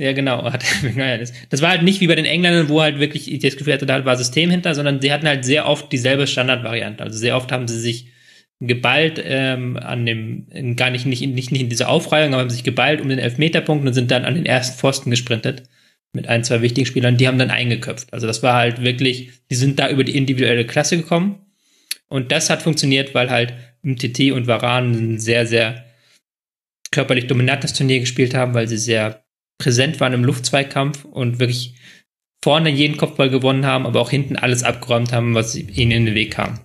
Ja, genau. Hat, das war halt nicht wie bei den Engländern, wo halt wirklich ich das Gefühl hatte, da war System hinter, sondern sie hatten halt sehr oft dieselbe Standardvariante. Also sehr oft haben sie sich geballt ähm, an dem, in, gar nicht, nicht, nicht, nicht in dieser Aufreihung, aber haben sich geballt um den Elfmeterpunkt und sind dann an den ersten Pfosten gesprintet mit ein, zwei wichtigen Spielern, die haben dann eingeköpft. Also das war halt wirklich, die sind da über die individuelle Klasse gekommen und das hat funktioniert, weil halt MTT und Varan ein sehr, sehr körperlich dominantes Turnier gespielt haben, weil sie sehr präsent waren im Luftzweikampf und wirklich vorne jeden Kopfball gewonnen haben, aber auch hinten alles abgeräumt haben, was ihnen in den Weg kam.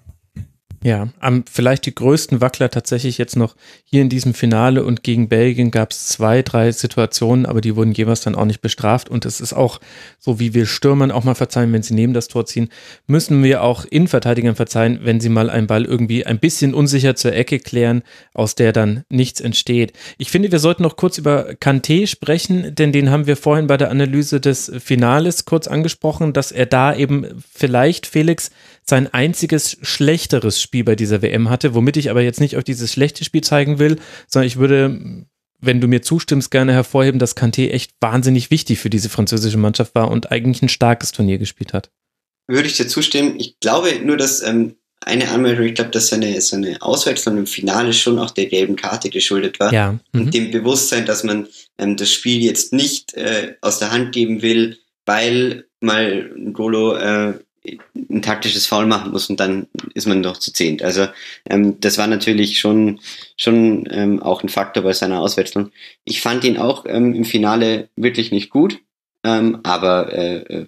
Ja, am vielleicht die größten Wackler tatsächlich jetzt noch hier in diesem Finale und gegen Belgien gab es zwei, drei Situationen, aber die wurden jeweils dann auch nicht bestraft und es ist auch so, wie wir Stürmern auch mal verzeihen, wenn sie neben das Tor ziehen, müssen wir auch Innenverteidigern verzeihen, wenn sie mal einen Ball irgendwie ein bisschen unsicher zur Ecke klären, aus der dann nichts entsteht. Ich finde, wir sollten noch kurz über Kanté sprechen, denn den haben wir vorhin bei der Analyse des Finales kurz angesprochen, dass er da eben vielleicht Felix sein einziges schlechteres Spiel bei dieser WM hatte, womit ich aber jetzt nicht auf dieses schlechte Spiel zeigen will, sondern ich würde, wenn du mir zustimmst, gerne hervorheben, dass Kanté echt wahnsinnig wichtig für diese französische Mannschaft war und eigentlich ein starkes Turnier gespielt hat. Würde ich dir zustimmen. Ich glaube nur, dass ähm, eine Anmeldung, ich glaube, dass seine, seine Auswechslung im Finale schon auch der gelben Karte geschuldet war. Ja. Mhm. Und dem Bewusstsein, dass man ähm, das Spiel jetzt nicht äh, aus der Hand geben will, weil mal Golo äh, ein taktisches Foul machen muss und dann ist man doch zu zehnt. Also ähm, das war natürlich schon schon ähm, auch ein Faktor bei seiner Auswechslung. Ich fand ihn auch ähm, im Finale wirklich nicht gut, ähm, aber äh, äh,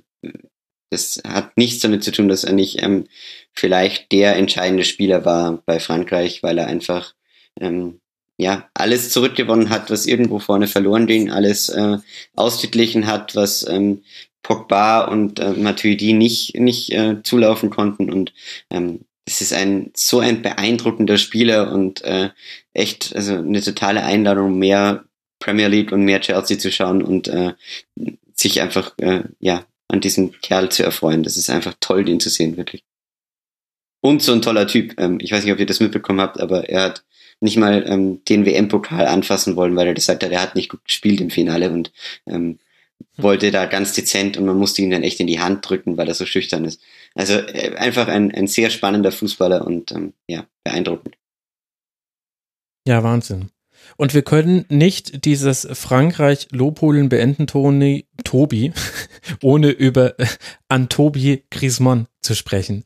das hat nichts damit zu tun, dass er nicht ähm, vielleicht der entscheidende Spieler war bei Frankreich, weil er einfach ähm, ja alles zurückgewonnen hat, was irgendwo vorne verloren ging, alles äh, ausgeglichen hat, was ähm, Pogba und äh, Matuidi nicht, nicht äh, zulaufen konnten. Und ähm, es ist ein so ein beeindruckender Spieler und äh, echt also eine totale Einladung, mehr Premier League und mehr Chelsea zu schauen und äh, sich einfach äh, ja an diesem Kerl zu erfreuen. Das ist einfach toll, den zu sehen, wirklich. Und so ein toller Typ. Ähm, ich weiß nicht, ob ihr das mitbekommen habt, aber er hat nicht mal ähm, den WM-Pokal anfassen wollen, weil er gesagt hat, er hat nicht gut gespielt im Finale und ähm, wollte da ganz dezent und man musste ihn dann echt in die Hand drücken, weil er so schüchtern ist. Also äh, einfach ein, ein sehr spannender Fußballer und ähm, ja, beeindruckend. Ja, Wahnsinn. Und wir können nicht dieses Frankreich-Lobhudeln beenden, Toni, Tobi, ohne über äh, Antobi Griezmann zu sprechen.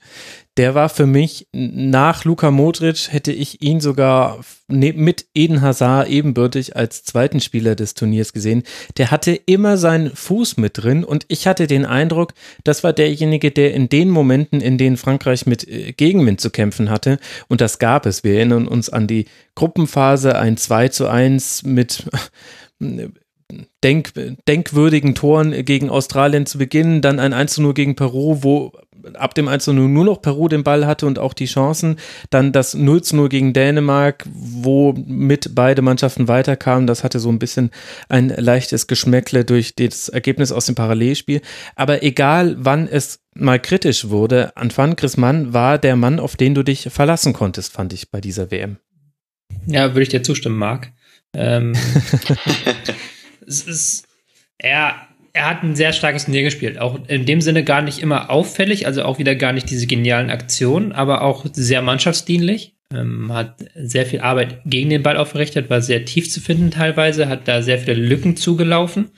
Der war für mich nach Luka Modric hätte ich ihn sogar ne, mit Eden Hazard ebenbürtig als zweiten Spieler des Turniers gesehen. Der hatte immer seinen Fuß mit drin und ich hatte den Eindruck, das war derjenige, der in den Momenten, in denen Frankreich mit äh, Gegenwind zu kämpfen hatte, und das gab es. Wir erinnern uns an die Gruppenphase, ein 2 zu 1 mit denk, denkwürdigen Toren gegen Australien zu Beginn, dann ein 1 zu 0 gegen Peru, wo ab dem 1 zu 0 nur noch Peru den Ball hatte und auch die Chancen, dann das 0 zu 0 gegen Dänemark, wo mit beide Mannschaften weiterkamen, das hatte so ein bisschen ein leichtes Geschmäckle durch das Ergebnis aus dem Parallelspiel, aber egal wann es mal kritisch wurde, Antoine Griezmann war der Mann, auf den du dich verlassen konntest, fand ich bei dieser WM. Ja, würde ich dir zustimmen, Marc. Ähm, es ist, er, er hat ein sehr starkes Turnier gespielt. Auch in dem Sinne gar nicht immer auffällig, also auch wieder gar nicht diese genialen Aktionen, aber auch sehr mannschaftsdienlich. Ähm, hat sehr viel Arbeit gegen den Ball aufgerichtet, war sehr tief zu finden teilweise, hat da sehr viele Lücken zugelaufen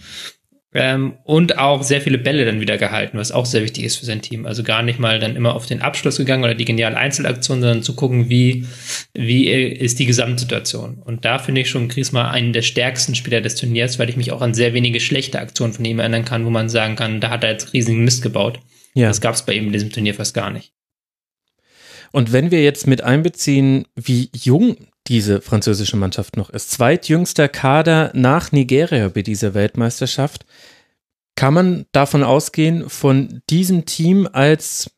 ähm, und auch sehr viele Bälle dann wieder gehalten, was auch sehr wichtig ist für sein Team. Also gar nicht mal dann immer auf den Abschluss gegangen oder die geniale Einzelaktion, sondern zu gucken, wie, wie ist die Gesamtsituation. Und da finde ich schon Griezmann einen der stärksten Spieler des Turniers, weil ich mich auch an sehr wenige schlechte Aktionen von ihm erinnern kann, wo man sagen kann, da hat er jetzt riesigen Mist gebaut. Ja. Das gab es bei ihm in diesem Turnier fast gar nicht. Und wenn wir jetzt mit einbeziehen, wie jung diese französische Mannschaft noch ist. Zweitjüngster Kader nach Nigeria bei dieser Weltmeisterschaft. Kann man davon ausgehen, von diesem Team als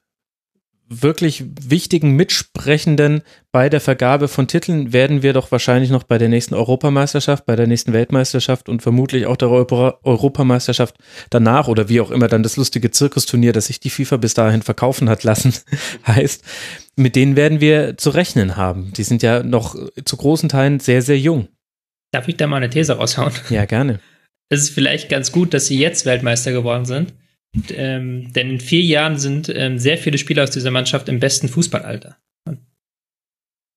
wirklich wichtigen Mitsprechenden bei der Vergabe von Titeln werden wir doch wahrscheinlich noch bei der nächsten Europameisterschaft, bei der nächsten Weltmeisterschaft und vermutlich auch der Europa Europameisterschaft danach oder wie auch immer dann das lustige Zirkusturnier, das sich die FIFA bis dahin verkaufen hat lassen, heißt, mit denen werden wir zu rechnen haben. Die sind ja noch zu großen Teilen sehr, sehr jung. Darf ich da mal eine These raushauen? Ja, gerne. Es ist vielleicht ganz gut, dass sie jetzt Weltmeister geworden sind ähm, denn in vier Jahren sind ähm, sehr viele Spieler aus dieser Mannschaft im besten Fußballalter.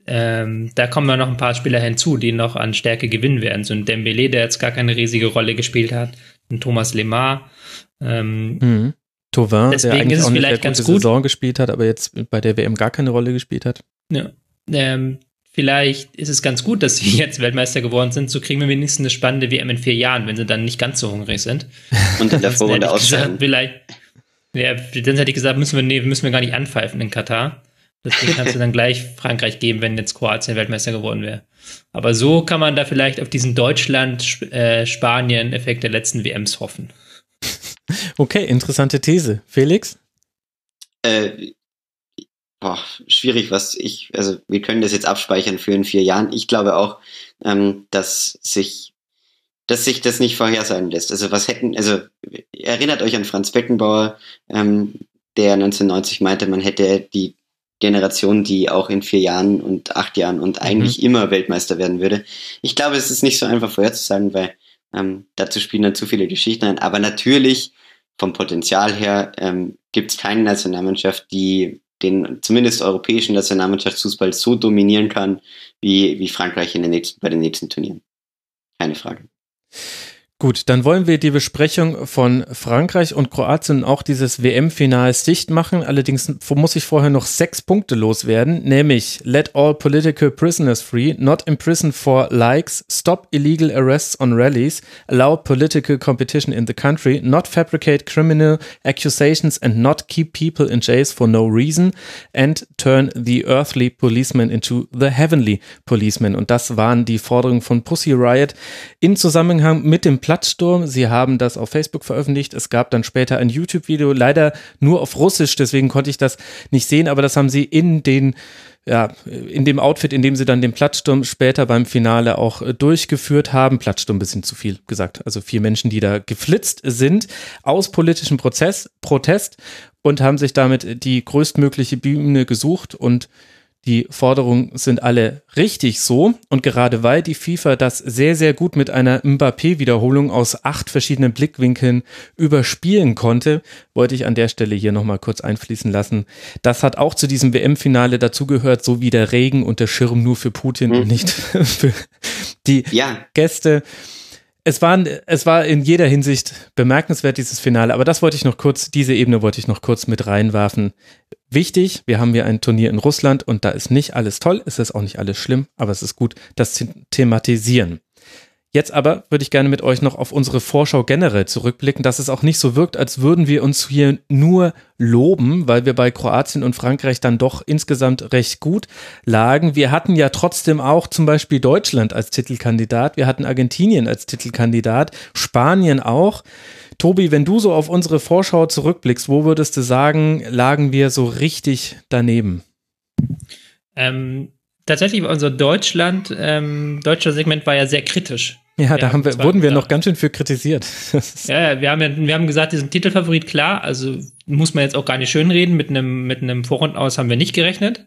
Ähm, da kommen noch ein paar Spieler hinzu, die noch an Stärke gewinnen werden. So ein Dembele, der jetzt gar keine riesige Rolle gespielt hat, ein Thomas Lemar. Ähm, mhm. Tovin, der eigentlich auch vielleicht eine ganz gute Saison gespielt hat, aber jetzt bei der WM gar keine Rolle gespielt hat. Ja. Ähm, vielleicht ist es ganz gut, dass sie jetzt Weltmeister geworden sind. So kriegen wir wenigstens eine spannende WM in vier Jahren, wenn sie dann nicht ganz so hungrig sind. Und in der Vorrunde ausscheiden. Vielleicht, ja, dann hätte ich gesagt, müssen wir, nee, müssen wir gar nicht anpfeifen in Katar. Deswegen kannst du dann gleich Frankreich geben, wenn jetzt Kroatien Weltmeister geworden wäre. Aber so kann man da vielleicht auf diesen Deutschland-Spanien-Effekt äh, der letzten WMs hoffen. Okay, interessante These. Felix? Äh, boah, schwierig, was ich, also wir können das jetzt abspeichern für in vier Jahren. Ich glaube auch, ähm, dass sich, dass sich das nicht vorhersagen lässt. Also was hätten, also erinnert euch an Franz Beckenbauer, ähm, der 1990 meinte, man hätte die Generation, die auch in vier Jahren und acht Jahren und eigentlich mhm. immer Weltmeister werden würde. Ich glaube, es ist nicht so einfach vorherzusagen, weil ähm, dazu spielen dann zu viele Geschichten ein. Aber natürlich vom Potenzial her ähm, gibt es keine Nationalmannschaft, die den zumindest europäischen Nationalmannschaftsfußball so dominieren kann, wie, wie Frankreich in den nächsten, bei den nächsten Turnieren. Keine Frage. Gut, dann wollen wir die Besprechung von Frankreich und Kroatien auch dieses WM-Finals dicht machen. Allerdings muss ich vorher noch sechs Punkte loswerden, nämlich let all political prisoners free, not imprison for likes, stop illegal arrests on rallies, allow political competition in the country, not fabricate criminal accusations and not keep people in jails for no reason and turn the earthly policeman into the heavenly policeman. Und das waren die Forderungen von Pussy Riot in Zusammenhang mit dem Plattsturm. Sie haben das auf Facebook veröffentlicht. Es gab dann später ein YouTube-Video, leider nur auf Russisch, deswegen konnte ich das nicht sehen, aber das haben sie in den ja, in dem Outfit, in dem sie dann den Plattsturm später beim Finale auch äh, durchgeführt haben. Plattsturm ein bisschen zu viel gesagt. Also vier Menschen, die da geflitzt sind aus politischem Prozess, Protest und haben sich damit die größtmögliche Bühne gesucht und die Forderungen sind alle richtig so und gerade weil die FIFA das sehr, sehr gut mit einer Mbappé-Wiederholung aus acht verschiedenen Blickwinkeln überspielen konnte, wollte ich an der Stelle hier nochmal kurz einfließen lassen. Das hat auch zu diesem WM-Finale dazugehört, so wie der Regen und der Schirm nur für Putin mhm. und nicht für die ja. Gäste. Es war, es war in jeder Hinsicht bemerkenswert, dieses Finale, aber das wollte ich noch kurz, diese Ebene wollte ich noch kurz mit reinwerfen. Wichtig, wir haben hier ein Turnier in Russland und da ist nicht alles toll, es ist auch nicht alles schlimm, aber es ist gut, das zu thematisieren. Jetzt aber würde ich gerne mit euch noch auf unsere Vorschau generell zurückblicken, dass es auch nicht so wirkt, als würden wir uns hier nur loben, weil wir bei Kroatien und Frankreich dann doch insgesamt recht gut lagen. Wir hatten ja trotzdem auch zum Beispiel Deutschland als Titelkandidat, wir hatten Argentinien als Titelkandidat, Spanien auch. Tobi, wenn du so auf unsere Vorschau zurückblickst, wo würdest du sagen, lagen wir so richtig daneben? Ähm, tatsächlich unser Deutschland, ähm, deutscher Segment war ja sehr kritisch. Ja, da haben wir, wurden wir noch ganz schön für kritisiert. ja, wir haben, ja, wir haben gesagt, diesen Titelfavorit klar, also muss man jetzt auch gar nicht schönreden, mit einem, mit einem Vorrund aus haben wir nicht gerechnet.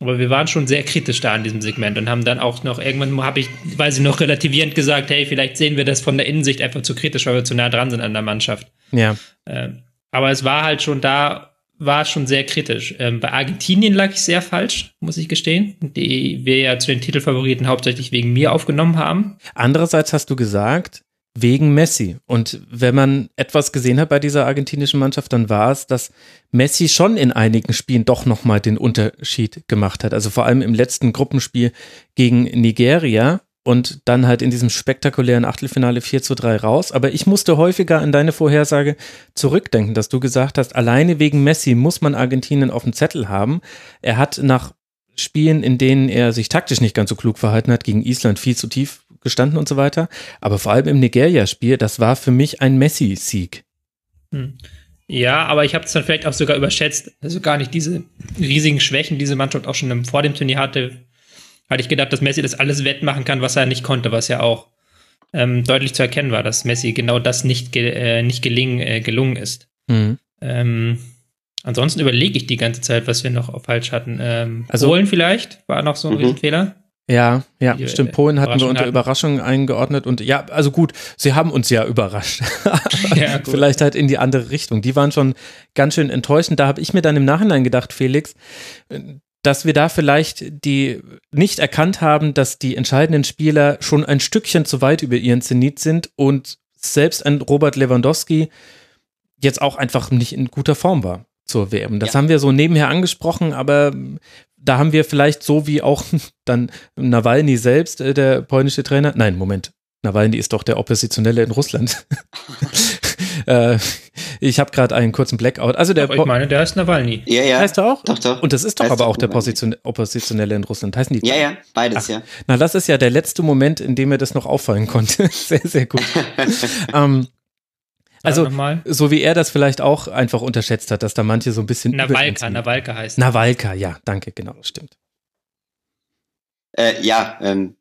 Aber wir waren schon sehr kritisch da an diesem Segment und haben dann auch noch irgendwann, habe ich, weiß ich noch, relativierend gesagt, hey, vielleicht sehen wir das von der Innensicht einfach zu kritisch, weil wir zu nah dran sind an der Mannschaft. Ja. Ähm, aber es war halt schon da, war schon sehr kritisch. Ähm, bei Argentinien lag ich sehr falsch, muss ich gestehen, die wir ja zu den Titelfavoriten hauptsächlich wegen mir aufgenommen haben. Andererseits hast du gesagt, wegen Messi. Und wenn man etwas gesehen hat bei dieser argentinischen Mannschaft, dann war es, dass Messi schon in einigen Spielen doch nochmal den Unterschied gemacht hat. Also vor allem im letzten Gruppenspiel gegen Nigeria und dann halt in diesem spektakulären Achtelfinale 4 zu 3 raus. Aber ich musste häufiger an deine Vorhersage zurückdenken, dass du gesagt hast, alleine wegen Messi muss man Argentinien auf dem Zettel haben. Er hat nach Spielen, in denen er sich taktisch nicht ganz so klug verhalten hat, gegen Island viel zu tief gestanden und so weiter. Aber vor allem im Nigeria-Spiel, das war für mich ein Messi-Sieg. Hm. Ja, aber ich habe es dann vielleicht auch sogar überschätzt. Also gar nicht diese riesigen Schwächen, die diese Mannschaft auch schon vor dem Turnier hatte, hatte ich gedacht, dass Messi das alles wettmachen kann, was er nicht konnte, was ja auch ähm, deutlich zu erkennen war, dass Messi genau das nicht, ge äh, nicht gelingen, äh, gelungen ist. Mhm. Ähm, ansonsten überlege ich die ganze Zeit, was wir noch falsch hatten. Ähm, also, Polen vielleicht war noch so ein mhm. Fehler. Ja, ja, die, stimmt. Polen hatten wir unter hatten. Überraschung eingeordnet und ja, also gut, sie haben uns ja überrascht. ja, Vielleicht halt in die andere Richtung. Die waren schon ganz schön enttäuschend. Da habe ich mir dann im Nachhinein gedacht, Felix, dass wir da vielleicht die nicht erkannt haben, dass die entscheidenden Spieler schon ein Stückchen zu weit über ihren Zenit sind und selbst ein Robert Lewandowski jetzt auch einfach nicht in guter Form war zur WM. Das ja. haben wir so nebenher angesprochen, aber da haben wir vielleicht so wie auch dann Nawalny selbst, äh, der polnische Trainer. Nein, Moment. Nawalny ist doch der Oppositionelle in Russland. äh, ich habe gerade einen kurzen Blackout. Also der aber ich meine, der heißt Nawalny. Ja, ja. Heißt er auch? Doch, doch. Und das ist doch heißt aber auch der Position Oppositionelle in Russland. Heißen die? Ja, ja, beides, Ach, ja. Na, das ist ja der letzte Moment, in dem mir das noch auffallen konnte. sehr, sehr gut. ähm, also, so wie er das vielleicht auch einfach unterschätzt hat, dass da manche so ein bisschen. Nawalka, Nawalka heißt. Nawalka, ja, danke, genau, stimmt. Äh, ja, ähm,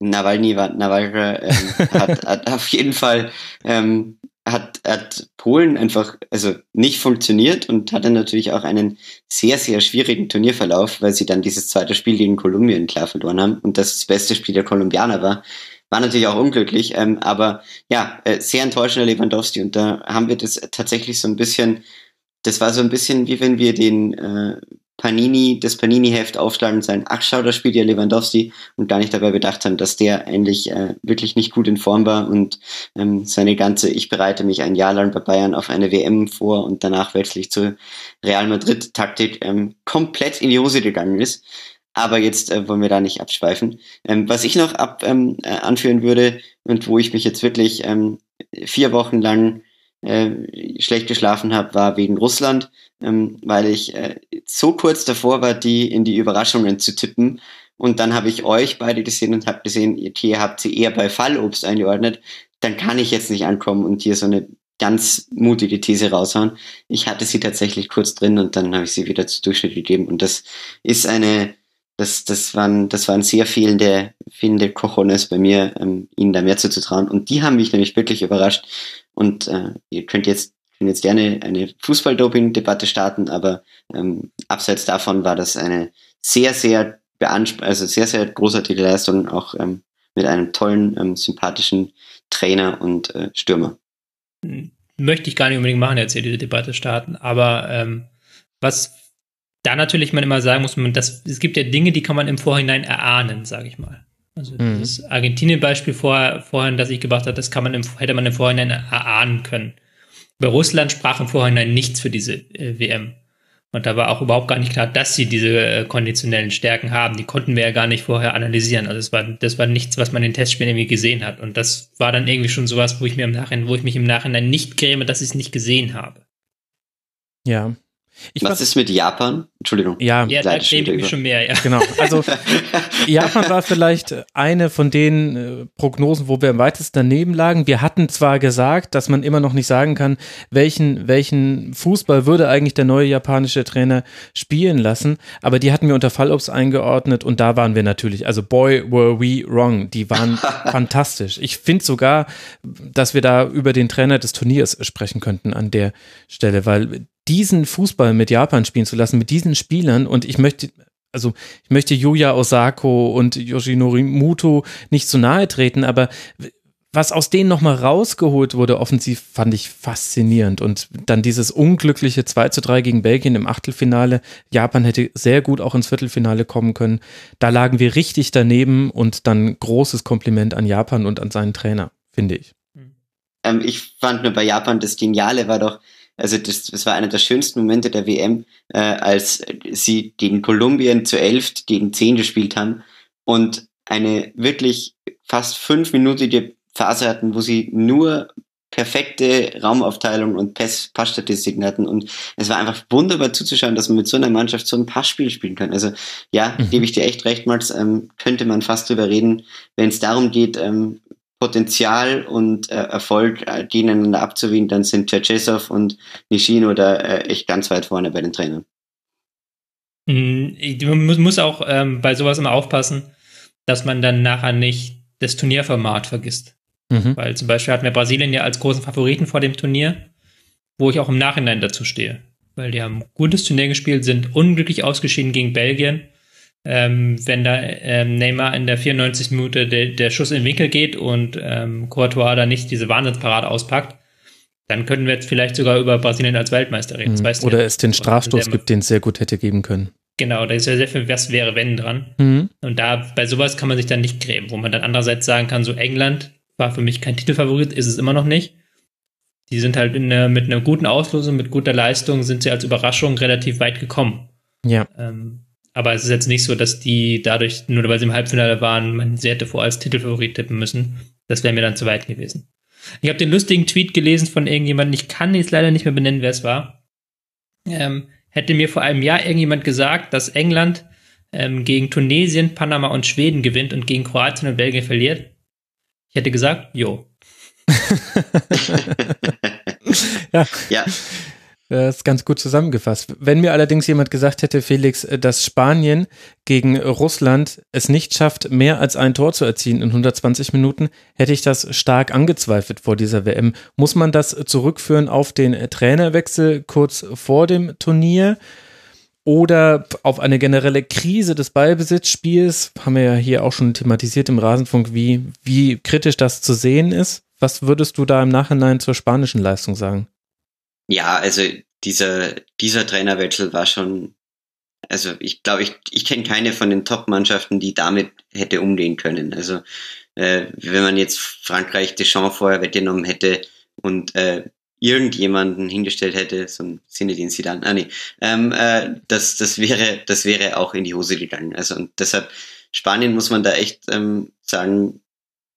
Nawalny war, Nawalka ähm, hat, hat auf jeden Fall ähm, hat, hat Polen einfach also nicht funktioniert und hatte natürlich auch einen sehr, sehr schwierigen Turnierverlauf, weil sie dann dieses zweite Spiel gegen Kolumbien klar verloren haben und das das beste Spiel der Kolumbianer war. War natürlich auch unglücklich, ähm, aber ja, äh, sehr enttäuschender Lewandowski und da haben wir das tatsächlich so ein bisschen, das war so ein bisschen wie wenn wir den äh, Panini, das Panini-Heft aufschlagen und sagen, ach schau, da spielt ja Lewandowski und gar nicht dabei bedacht haben, dass der eigentlich äh, wirklich nicht gut in Form war und ähm, seine ganze, ich bereite mich ein Jahr lang bei Bayern auf eine WM vor und danach wechsle ich zur Real Madrid-Taktik ähm, komplett in die Hose gegangen ist. Aber jetzt äh, wollen wir da nicht abschweifen. Ähm, was ich noch ab, ähm, äh, anführen würde und wo ich mich jetzt wirklich ähm, vier Wochen lang äh, schlecht geschlafen habe, war wegen Russland, ähm, weil ich äh, so kurz davor war, die in die Überraschungen zu tippen. Und dann habe ich euch beide gesehen und habe gesehen, ihr habt sie eher bei Fallobst eingeordnet. Dann kann ich jetzt nicht ankommen und hier so eine ganz mutige These raushauen. Ich hatte sie tatsächlich kurz drin und dann habe ich sie wieder zu Durchschnitt gegeben. Und das ist eine, das, das waren, das waren sehr fehlende, fehlende Cojones bei mir, ähm, ihnen da mehr zuzutrauen. Und die haben mich nämlich wirklich überrascht. Und äh, ihr könnt jetzt, könnt jetzt gerne eine Fußballdoping-Debatte starten, aber ähm, abseits davon war das eine sehr, sehr beansprucht, also sehr, sehr großartige Leistung, auch ähm, mit einem tollen, ähm, sympathischen Trainer und äh, Stürmer. Möchte ich gar nicht unbedingt machen, jetzt hier diese Debatte starten, aber ähm, was da natürlich man immer sagen muss, man, das, es gibt ja Dinge, die kann man im Vorhinein erahnen, sage ich mal. Also mhm. das Argentinien-Beispiel vorher, vorhin, das ich gebracht habe, das kann man im, hätte man im Vorhinein erahnen können. Bei Russland sprach im Vorhinein nichts für diese äh, WM. Und da war auch überhaupt gar nicht klar, dass sie diese äh, konditionellen Stärken haben. Die konnten wir ja gar nicht vorher analysieren. Also es war, das war nichts, was man in den Testspielen irgendwie gesehen hat. Und das war dann irgendwie schon sowas, wo ich mir im Nachhinein, wo ich mich im Nachhinein nicht gräme, dass ich es nicht gesehen habe. Ja, ich Was ist mit Japan? Entschuldigung. Ja, ja da käme ich schon mehr, ja. Genau. Also Japan war vielleicht eine von den äh, Prognosen, wo wir am weitesten daneben lagen. Wir hatten zwar gesagt, dass man immer noch nicht sagen kann, welchen, welchen Fußball würde eigentlich der neue japanische Trainer spielen lassen, aber die hatten wir unter Fallobst eingeordnet und da waren wir natürlich, also boy, were we wrong. Die waren fantastisch. Ich finde sogar, dass wir da über den Trainer des Turniers sprechen könnten an der Stelle, weil diesen Fußball mit Japan spielen zu lassen, mit diesen Spielern und ich möchte, also ich möchte Yuya Osako und Yoshinori Muto nicht zu nahe treten, aber was aus denen nochmal rausgeholt wurde, offensiv, fand ich faszinierend. Und dann dieses unglückliche 2 zu 3 gegen Belgien im Achtelfinale. Japan hätte sehr gut auch ins Viertelfinale kommen können. Da lagen wir richtig daneben und dann großes Kompliment an Japan und an seinen Trainer, finde ich. Ähm, ich fand nur bei Japan das Geniale war doch, also das, das war einer der schönsten Momente der WM, äh, als sie gegen Kolumbien zu elf gegen zehn gespielt haben und eine wirklich fast fünfminütige Phase hatten, wo sie nur perfekte Raumaufteilung und Pass Passstatistiken hatten und es war einfach wunderbar zuzuschauen, dass man mit so einer Mannschaft so ein Passspiel spielen kann. Also ja, mhm. gebe ich dir echt recht, Max, ähm, könnte man fast drüber reden, wenn es darum geht, ähm, Potenzial und äh, Erfolg äh, gegeneinander abzuwiegen, dann sind Cherchesov und Nishino da äh, echt ganz weit vorne bei den Trainern. Mhm, man muss, muss auch ähm, bei sowas immer aufpassen, dass man dann nachher nicht das Turnierformat vergisst. Mhm. Weil zum Beispiel hatten wir Brasilien ja als großen Favoriten vor dem Turnier, wo ich auch im Nachhinein dazu stehe. Weil die haben gutes Turnier gespielt, sind unglücklich ausgeschieden gegen Belgien ähm, wenn da ähm, Neymar in der 94. Minute de, der Schuss in den Winkel geht und ähm, Courtois da nicht diese Wahnsinnsparade auspackt, dann könnten wir jetzt vielleicht sogar über Brasilien als Weltmeister reden. Mhm. Oder ja. es den Strafstoß gibt, den es sehr gut hätte geben können. Genau, da ist ja sehr viel Was wäre wenn dran. Mhm. Und da bei sowas kann man sich dann nicht grämen, wo man dann andererseits sagen kann, so England war für mich kein Titelfavorit, ist es immer noch nicht. Die sind halt eine, mit einer guten Auslosung, mit guter Leistung, sind sie als Überraschung relativ weit gekommen. Ja. Ähm, aber es ist jetzt nicht so, dass die dadurch, nur weil sie im Halbfinale waren, man sie hätte vor als Titelfavorit tippen müssen. Das wäre mir dann zu weit gewesen. Ich habe den lustigen Tweet gelesen von irgendjemandem, ich kann jetzt leider nicht mehr benennen, wer es war. Ähm, hätte mir vor einem Jahr irgendjemand gesagt, dass England ähm, gegen Tunesien, Panama und Schweden gewinnt und gegen Kroatien und Belgien verliert. Ich hätte gesagt, jo. ja. ja. Das ist ganz gut zusammengefasst. Wenn mir allerdings jemand gesagt hätte, Felix, dass Spanien gegen Russland es nicht schafft, mehr als ein Tor zu erzielen in 120 Minuten, hätte ich das stark angezweifelt vor dieser WM. Muss man das zurückführen auf den Trainerwechsel kurz vor dem Turnier? Oder auf eine generelle Krise des Ballbesitzspiels, haben wir ja hier auch schon thematisiert im Rasenfunk, wie, wie kritisch das zu sehen ist. Was würdest du da im Nachhinein zur spanischen Leistung sagen? Ja, also dieser, dieser Trainerwechsel war schon, also ich glaube, ich, ich kenne keine von den Top-Mannschaften, die damit hätte umgehen können. Also äh, wenn man jetzt Frankreich Deschamps vorher weggenommen hätte und äh, irgendjemanden hingestellt hätte, so ein Zinedine Zidane, ah nee, ähm, äh, das, das wäre, das wäre auch in die Hose gegangen. Also und deshalb Spanien muss man da echt ähm, sagen,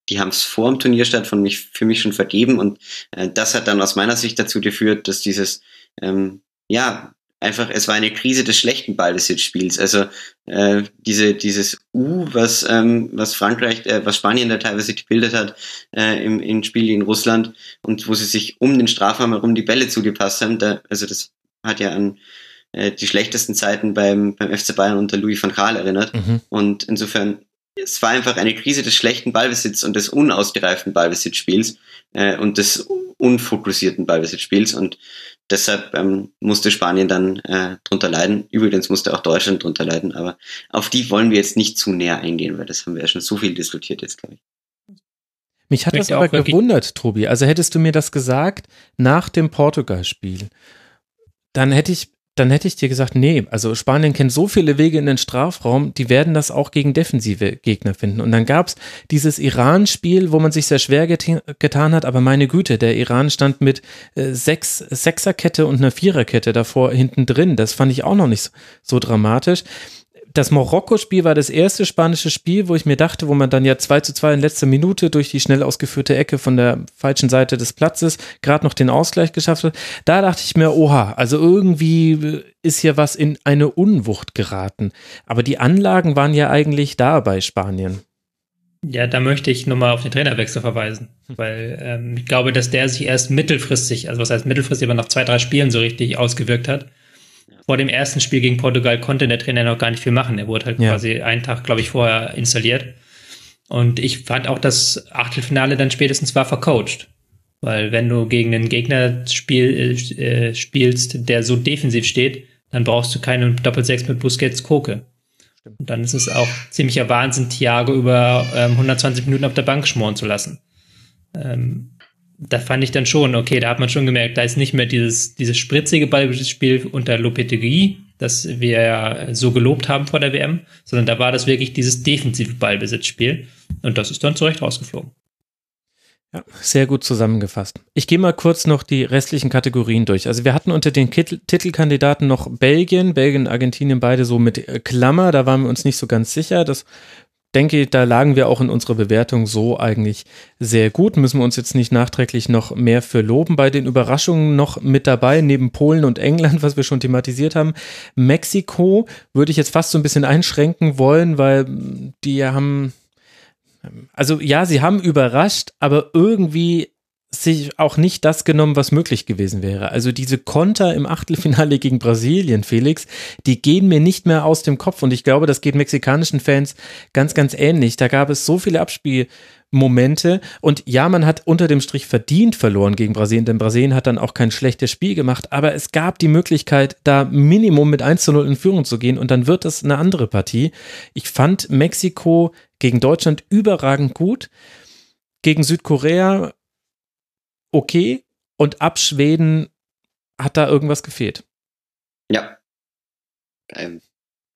die haben es vor dem Turnierstart von mich, für mich schon vergeben und äh, das hat dann aus meiner Sicht dazu geführt, dass dieses, ähm, ja, einfach, es war eine Krise des schlechten Ballbesitzspiels. Also äh, diese, dieses U, was, ähm, was Frankreich, äh, was Spanien da teilweise gebildet hat äh, im, im Spiel in Russland und wo sie sich um den Strafraum herum die Bälle zugepasst haben, da, also das hat ja an äh, die schlechtesten Zeiten beim, beim FC Bayern unter Louis van Gaal erinnert. Mhm. Und insofern es war einfach eine Krise des schlechten Ballbesitz und des unausgereiften Ballbesitzspiels äh, und des unfokussierten Ballbesitzspiels und deshalb ähm, musste Spanien dann äh, drunter leiden. Übrigens musste auch Deutschland drunter leiden, aber auf die wollen wir jetzt nicht zu näher eingehen, weil das haben wir ja schon so viel diskutiert jetzt, glaube ich. Mich hat das aber gewundert, Tobi. Also hättest du mir das gesagt nach dem Portugal-Spiel, dann hätte ich dann hätte ich dir gesagt, nee, also Spanien kennt so viele Wege in den Strafraum, die werden das auch gegen defensive Gegner finden. Und dann gab es dieses Iran-Spiel, wo man sich sehr schwer get getan hat, aber meine Güte, der Iran stand mit äh, sechs Sechserkette und einer Viererkette davor hinten drin. Das fand ich auch noch nicht so, so dramatisch das Marokko-Spiel war das erste spanische Spiel, wo ich mir dachte, wo man dann ja 2 zu 2 in letzter Minute durch die schnell ausgeführte Ecke von der falschen Seite des Platzes gerade noch den Ausgleich geschafft hat. Da dachte ich mir, oha, also irgendwie ist hier was in eine Unwucht geraten. Aber die Anlagen waren ja eigentlich da bei Spanien. Ja, da möchte ich nochmal auf den Trainerwechsel verweisen, weil ähm, ich glaube, dass der sich erst mittelfristig, also was heißt mittelfristig, aber nach zwei, drei Spielen so richtig ausgewirkt hat vor dem ersten Spiel gegen Portugal konnte der Trainer noch gar nicht viel machen. Er wurde halt ja. quasi einen Tag, glaube ich, vorher installiert. Und ich fand auch, das Achtelfinale dann spätestens war vercoacht. Weil wenn du gegen einen Gegner spiel, äh, spielst, der so defensiv steht, dann brauchst du keinen Doppelsechs mit Busquets Koke. Und dann ist es auch ziemlicher Wahnsinn, Thiago über ähm, 120 Minuten auf der Bank schmoren zu lassen. Ähm, da fand ich dann schon, okay, da hat man schon gemerkt, da ist nicht mehr dieses, dieses spritzige Ballbesitzspiel unter Lopetegui, das wir ja so gelobt haben vor der WM, sondern da war das wirklich dieses defensive Ballbesitzspiel. Und das ist dann zurecht rausgeflogen. Ja, sehr gut zusammengefasst. Ich gehe mal kurz noch die restlichen Kategorien durch. Also wir hatten unter den Titelkandidaten noch Belgien, Belgien, Argentinien beide so mit Klammer, da waren wir uns nicht so ganz sicher. Das denke, da lagen wir auch in unserer Bewertung so eigentlich sehr gut. Müssen wir uns jetzt nicht nachträglich noch mehr für loben. Bei den Überraschungen noch mit dabei, neben Polen und England, was wir schon thematisiert haben. Mexiko würde ich jetzt fast so ein bisschen einschränken wollen, weil die haben, also ja, sie haben überrascht, aber irgendwie sich auch nicht das genommen, was möglich gewesen wäre. Also diese Konter im Achtelfinale gegen Brasilien, Felix, die gehen mir nicht mehr aus dem Kopf und ich glaube, das geht mexikanischen Fans ganz, ganz ähnlich. Da gab es so viele Abspielmomente und ja, man hat unter dem Strich verdient verloren gegen Brasilien, denn Brasilien hat dann auch kein schlechtes Spiel gemacht, aber es gab die Möglichkeit, da Minimum mit 1 zu 0 in Führung zu gehen und dann wird es eine andere Partie. Ich fand Mexiko gegen Deutschland überragend gut. Gegen Südkorea okay und ab Schweden hat da irgendwas gefehlt. Ja. Ähm,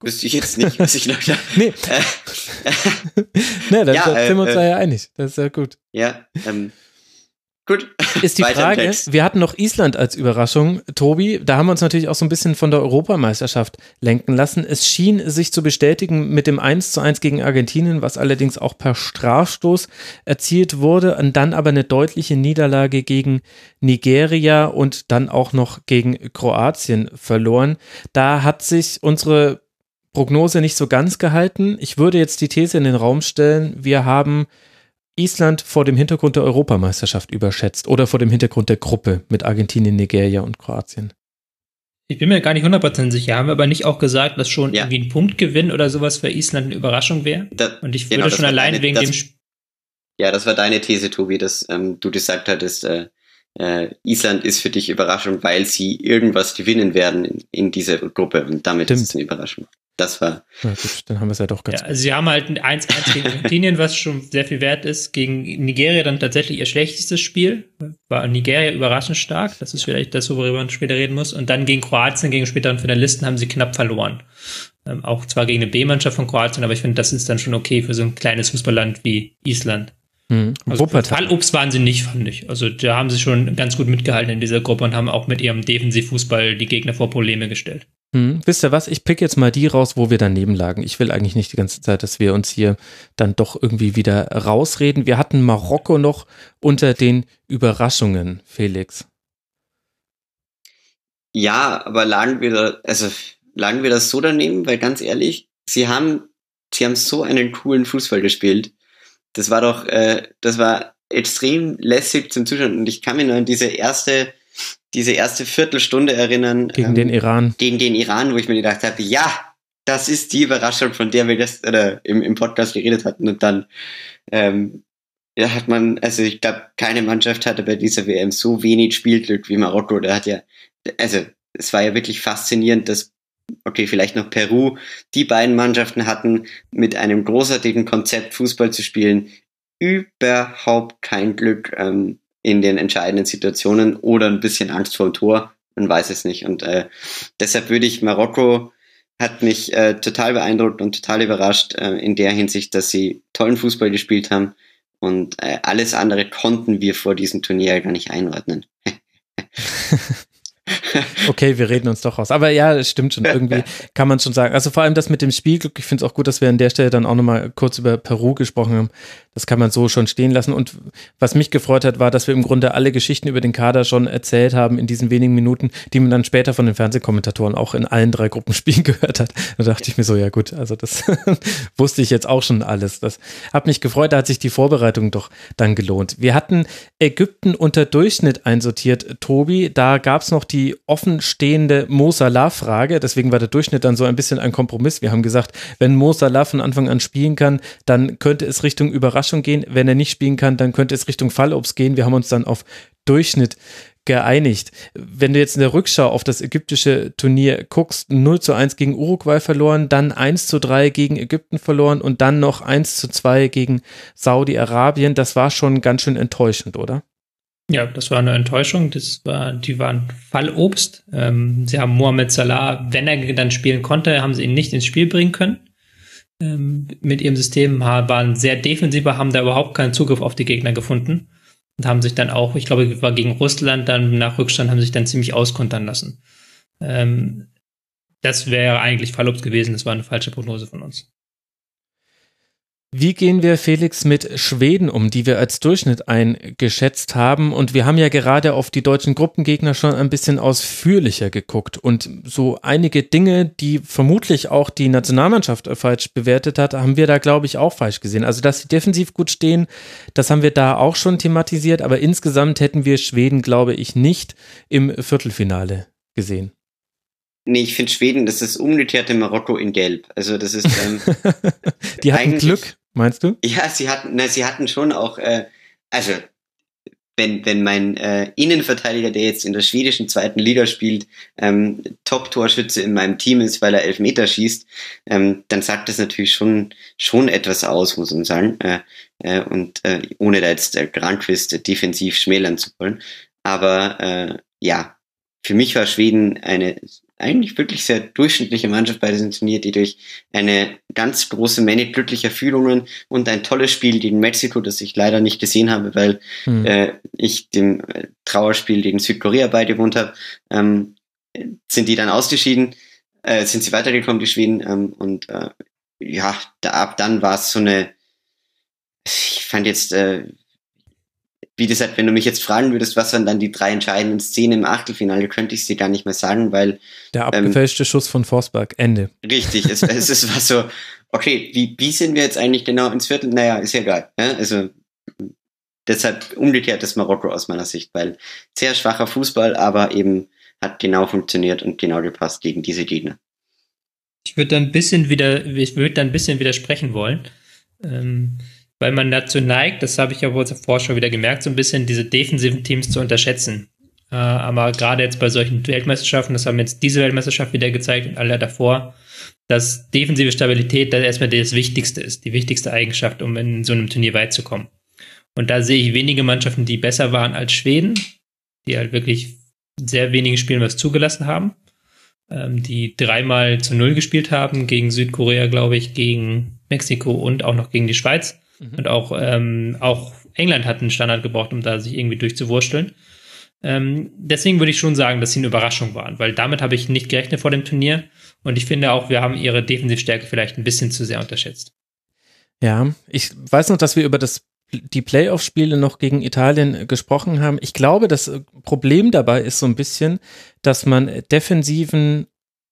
wüsste ich jetzt nicht, was ich noch da. nee. nee, da ja, sind wir uns äh, da ja einig. Das ist ja gut. Ja, ähm, Gut. Ist die Frage, wir hatten noch Island als Überraschung, Tobi, da haben wir uns natürlich auch so ein bisschen von der Europameisterschaft lenken lassen. Es schien sich zu bestätigen mit dem 1 zu 1 gegen Argentinien, was allerdings auch per Strafstoß erzielt wurde, und dann aber eine deutliche Niederlage gegen Nigeria und dann auch noch gegen Kroatien verloren. Da hat sich unsere Prognose nicht so ganz gehalten. Ich würde jetzt die These in den Raum stellen, wir haben Island vor dem Hintergrund der Europameisterschaft überschätzt oder vor dem Hintergrund der Gruppe mit Argentinien, Nigeria und Kroatien? Ich bin mir gar nicht 100% sicher. Haben wir aber nicht auch gesagt, dass schon ja. irgendwie ein Punktgewinn oder sowas für Island eine Überraschung wäre? Und ich würde genau, schon allein deine, wegen das, dem. Sp ja, das war deine These, Tobi, dass ähm, du gesagt hattest, äh, äh, Island ist für dich Überraschung, weil sie irgendwas gewinnen werden in, in dieser Gruppe und damit Stimmt. ist es eine Überraschung. Das war. Ja, gut, dann haben wir es ja doch ganz. Ja, also sie haben halt ein 1-1 gegen Argentinien, was schon sehr viel wert ist. Gegen Nigeria dann tatsächlich ihr schlechtestes Spiel. War Nigeria überraschend stark. Das ist vielleicht das, worüber man später reden muss. Und dann gegen Kroatien, gegen späteren Finalisten, haben sie knapp verloren. Ähm, auch zwar gegen eine B-Mannschaft von Kroatien, aber ich finde, das ist dann schon okay für so ein kleines Fußballland wie Island. Mhm. Also Fallobst waren sie nicht, fand ich. Also da haben sie schon ganz gut mitgehalten in dieser Gruppe und haben auch mit ihrem Defensivfußball die Gegner vor Probleme gestellt. Hm, wisst ihr was? Ich pick jetzt mal die raus, wo wir daneben lagen. Ich will eigentlich nicht die ganze Zeit, dass wir uns hier dann doch irgendwie wieder rausreden. Wir hatten Marokko noch unter den Überraschungen, Felix. Ja, aber lagen wir da, also lagen wir das so daneben, weil ganz ehrlich, sie haben, sie haben so einen coolen Fußball gespielt. Das war doch, äh, das war extrem lässig zum Zuschauen. Und ich kann mich nur an diese erste diese erste Viertelstunde erinnern. Gegen ähm, den Iran. Gegen den Iran, wo ich mir gedacht habe, ja, das ist die Überraschung, von der wir das oder im, im Podcast geredet hatten. Und dann ähm, ja, hat man, also ich glaube, keine Mannschaft hatte bei dieser WM so wenig Spielglück wie Marokko. Der hat ja, also es war ja wirklich faszinierend, dass, okay, vielleicht noch Peru, die beiden Mannschaften hatten, mit einem großartigen Konzept Fußball zu spielen, überhaupt kein Glück. Ähm, in den entscheidenden Situationen oder ein bisschen Angst vor dem Tor. man weiß es nicht. Und äh, deshalb würde ich Marokko hat mich äh, total beeindruckt und total überrascht äh, in der Hinsicht, dass sie tollen Fußball gespielt haben und äh, alles andere konnten wir vor diesem Turnier gar nicht einordnen. okay, wir reden uns doch raus. Aber ja, es stimmt schon. Irgendwie kann man schon sagen. Also vor allem das mit dem Spielglück. Ich finde es auch gut, dass wir an der Stelle dann auch nochmal kurz über Peru gesprochen haben. Das kann man so schon stehen lassen. Und was mich gefreut hat, war, dass wir im Grunde alle Geschichten über den Kader schon erzählt haben in diesen wenigen Minuten, die man dann später von den Fernsehkommentatoren auch in allen drei Gruppenspielen gehört hat. Da dachte ich mir so, ja gut, also das wusste ich jetzt auch schon alles. Das hat mich gefreut, da hat sich die Vorbereitung doch dann gelohnt. Wir hatten Ägypten unter Durchschnitt einsortiert, Tobi. Da gab es noch die offenstehende Mo Salah-Frage. Deswegen war der Durchschnitt dann so ein bisschen ein Kompromiss. Wir haben gesagt, wenn Mo Salah von Anfang an spielen kann, dann könnte es Richtung Überraschung gehen. Wenn er nicht spielen kann, dann könnte es Richtung Fallobst gehen. Wir haben uns dann auf Durchschnitt geeinigt. Wenn du jetzt in der Rückschau auf das ägyptische Turnier guckst, 0 zu 1 gegen Uruguay verloren, dann 1 zu 3 gegen Ägypten verloren und dann noch 1 zu 2 gegen Saudi-Arabien, das war schon ganz schön enttäuschend, oder? Ja, das war eine Enttäuschung. Das war, die waren Fallobst. Ähm, sie haben Mohamed Salah, wenn er dann spielen konnte, haben sie ihn nicht ins Spiel bringen können ähm, mit ihrem System waren sehr defensiver, haben da überhaupt keinen Zugriff auf die Gegner gefunden und haben sich dann auch, ich glaube, war gegen Russland dann nach Rückstand, haben sich dann ziemlich auskontern lassen. Ähm, das wäre eigentlich Verlobst gewesen, das war eine falsche Prognose von uns. Wie gehen wir, Felix, mit Schweden um, die wir als Durchschnitt eingeschätzt haben? Und wir haben ja gerade auf die deutschen Gruppengegner schon ein bisschen ausführlicher geguckt. Und so einige Dinge, die vermutlich auch die Nationalmannschaft falsch bewertet hat, haben wir da, glaube ich, auch falsch gesehen. Also, dass sie defensiv gut stehen, das haben wir da auch schon thematisiert. Aber insgesamt hätten wir Schweden, glaube ich, nicht im Viertelfinale gesehen. Nee, ich finde Schweden, das ist umgekehrte Marokko in Gelb. Also das ist ähm, Die hatten Glück, meinst du? Ja, sie hatten, na, sie hatten schon auch, äh, also wenn, wenn mein äh, Innenverteidiger, der jetzt in der schwedischen zweiten Liga spielt, ähm, Top-Torschütze in meinem Team ist, weil er Elfmeter schießt, ähm, dann sagt das natürlich schon schon etwas aus, muss man sagen. Äh, äh, und äh, ohne da jetzt äh, Grandquist defensiv schmälern zu wollen. Aber äh, ja, für mich war Schweden eine eigentlich wirklich sehr durchschnittliche Mannschaft bei diesem Turnier, die durch eine ganz große Menge glücklicher Fühlungen und ein tolles Spiel gegen Mexiko, das ich leider nicht gesehen habe, weil mhm. äh, ich dem äh, Trauerspiel gegen Südkorea beigewohnt habe, ähm, sind die dann ausgeschieden, äh, sind sie weitergekommen, die Schweden, ähm, und äh, ja, da, ab dann war es so eine, ich fand jetzt, äh, wie gesagt, wenn du mich jetzt fragen würdest, was waren dann die drei entscheidenden Szenen im Achtelfinale, könnte ich sie gar nicht mehr sagen, weil. Der ähm, abgefälschte ähm, Schuss von Forsberg, Ende. Richtig, es, es ist was so, okay, wie, wie sind wir jetzt eigentlich genau ins Viertel? Naja, ist ja egal. Ja? Also deshalb umgekehrt ist Marokko aus meiner Sicht, weil sehr schwacher Fußball, aber eben hat genau funktioniert und genau gepasst gegen diese Gegner. Ich würde dann ein bisschen wieder, ich würde dann ein bisschen widersprechen wollen. Ähm, weil man dazu neigt, das habe ich ja zuvor schon wieder gemerkt, so ein bisschen diese defensiven Teams zu unterschätzen. Äh, aber gerade jetzt bei solchen Weltmeisterschaften, das haben jetzt diese Weltmeisterschaft wieder gezeigt und alle davor, dass defensive Stabilität dann erstmal das Wichtigste ist, die wichtigste Eigenschaft, um in so einem Turnier weit zu kommen. Und da sehe ich wenige Mannschaften, die besser waren als Schweden, die halt wirklich sehr wenige Spielen was zugelassen haben, ähm, die dreimal zu Null gespielt haben, gegen Südkorea, glaube ich, gegen Mexiko und auch noch gegen die Schweiz. Mhm. Und auch, ähm, auch England hat einen Standard gebraucht, um da sich irgendwie durchzuwursteln. Ähm, deswegen würde ich schon sagen, dass sie eine Überraschung waren, weil damit habe ich nicht gerechnet vor dem Turnier. Und ich finde auch, wir haben ihre Defensivstärke vielleicht ein bisschen zu sehr unterschätzt. Ja, ich weiß noch, dass wir über das die Playoff-Spiele noch gegen Italien gesprochen haben. Ich glaube, das Problem dabei ist so ein bisschen, dass man Defensiven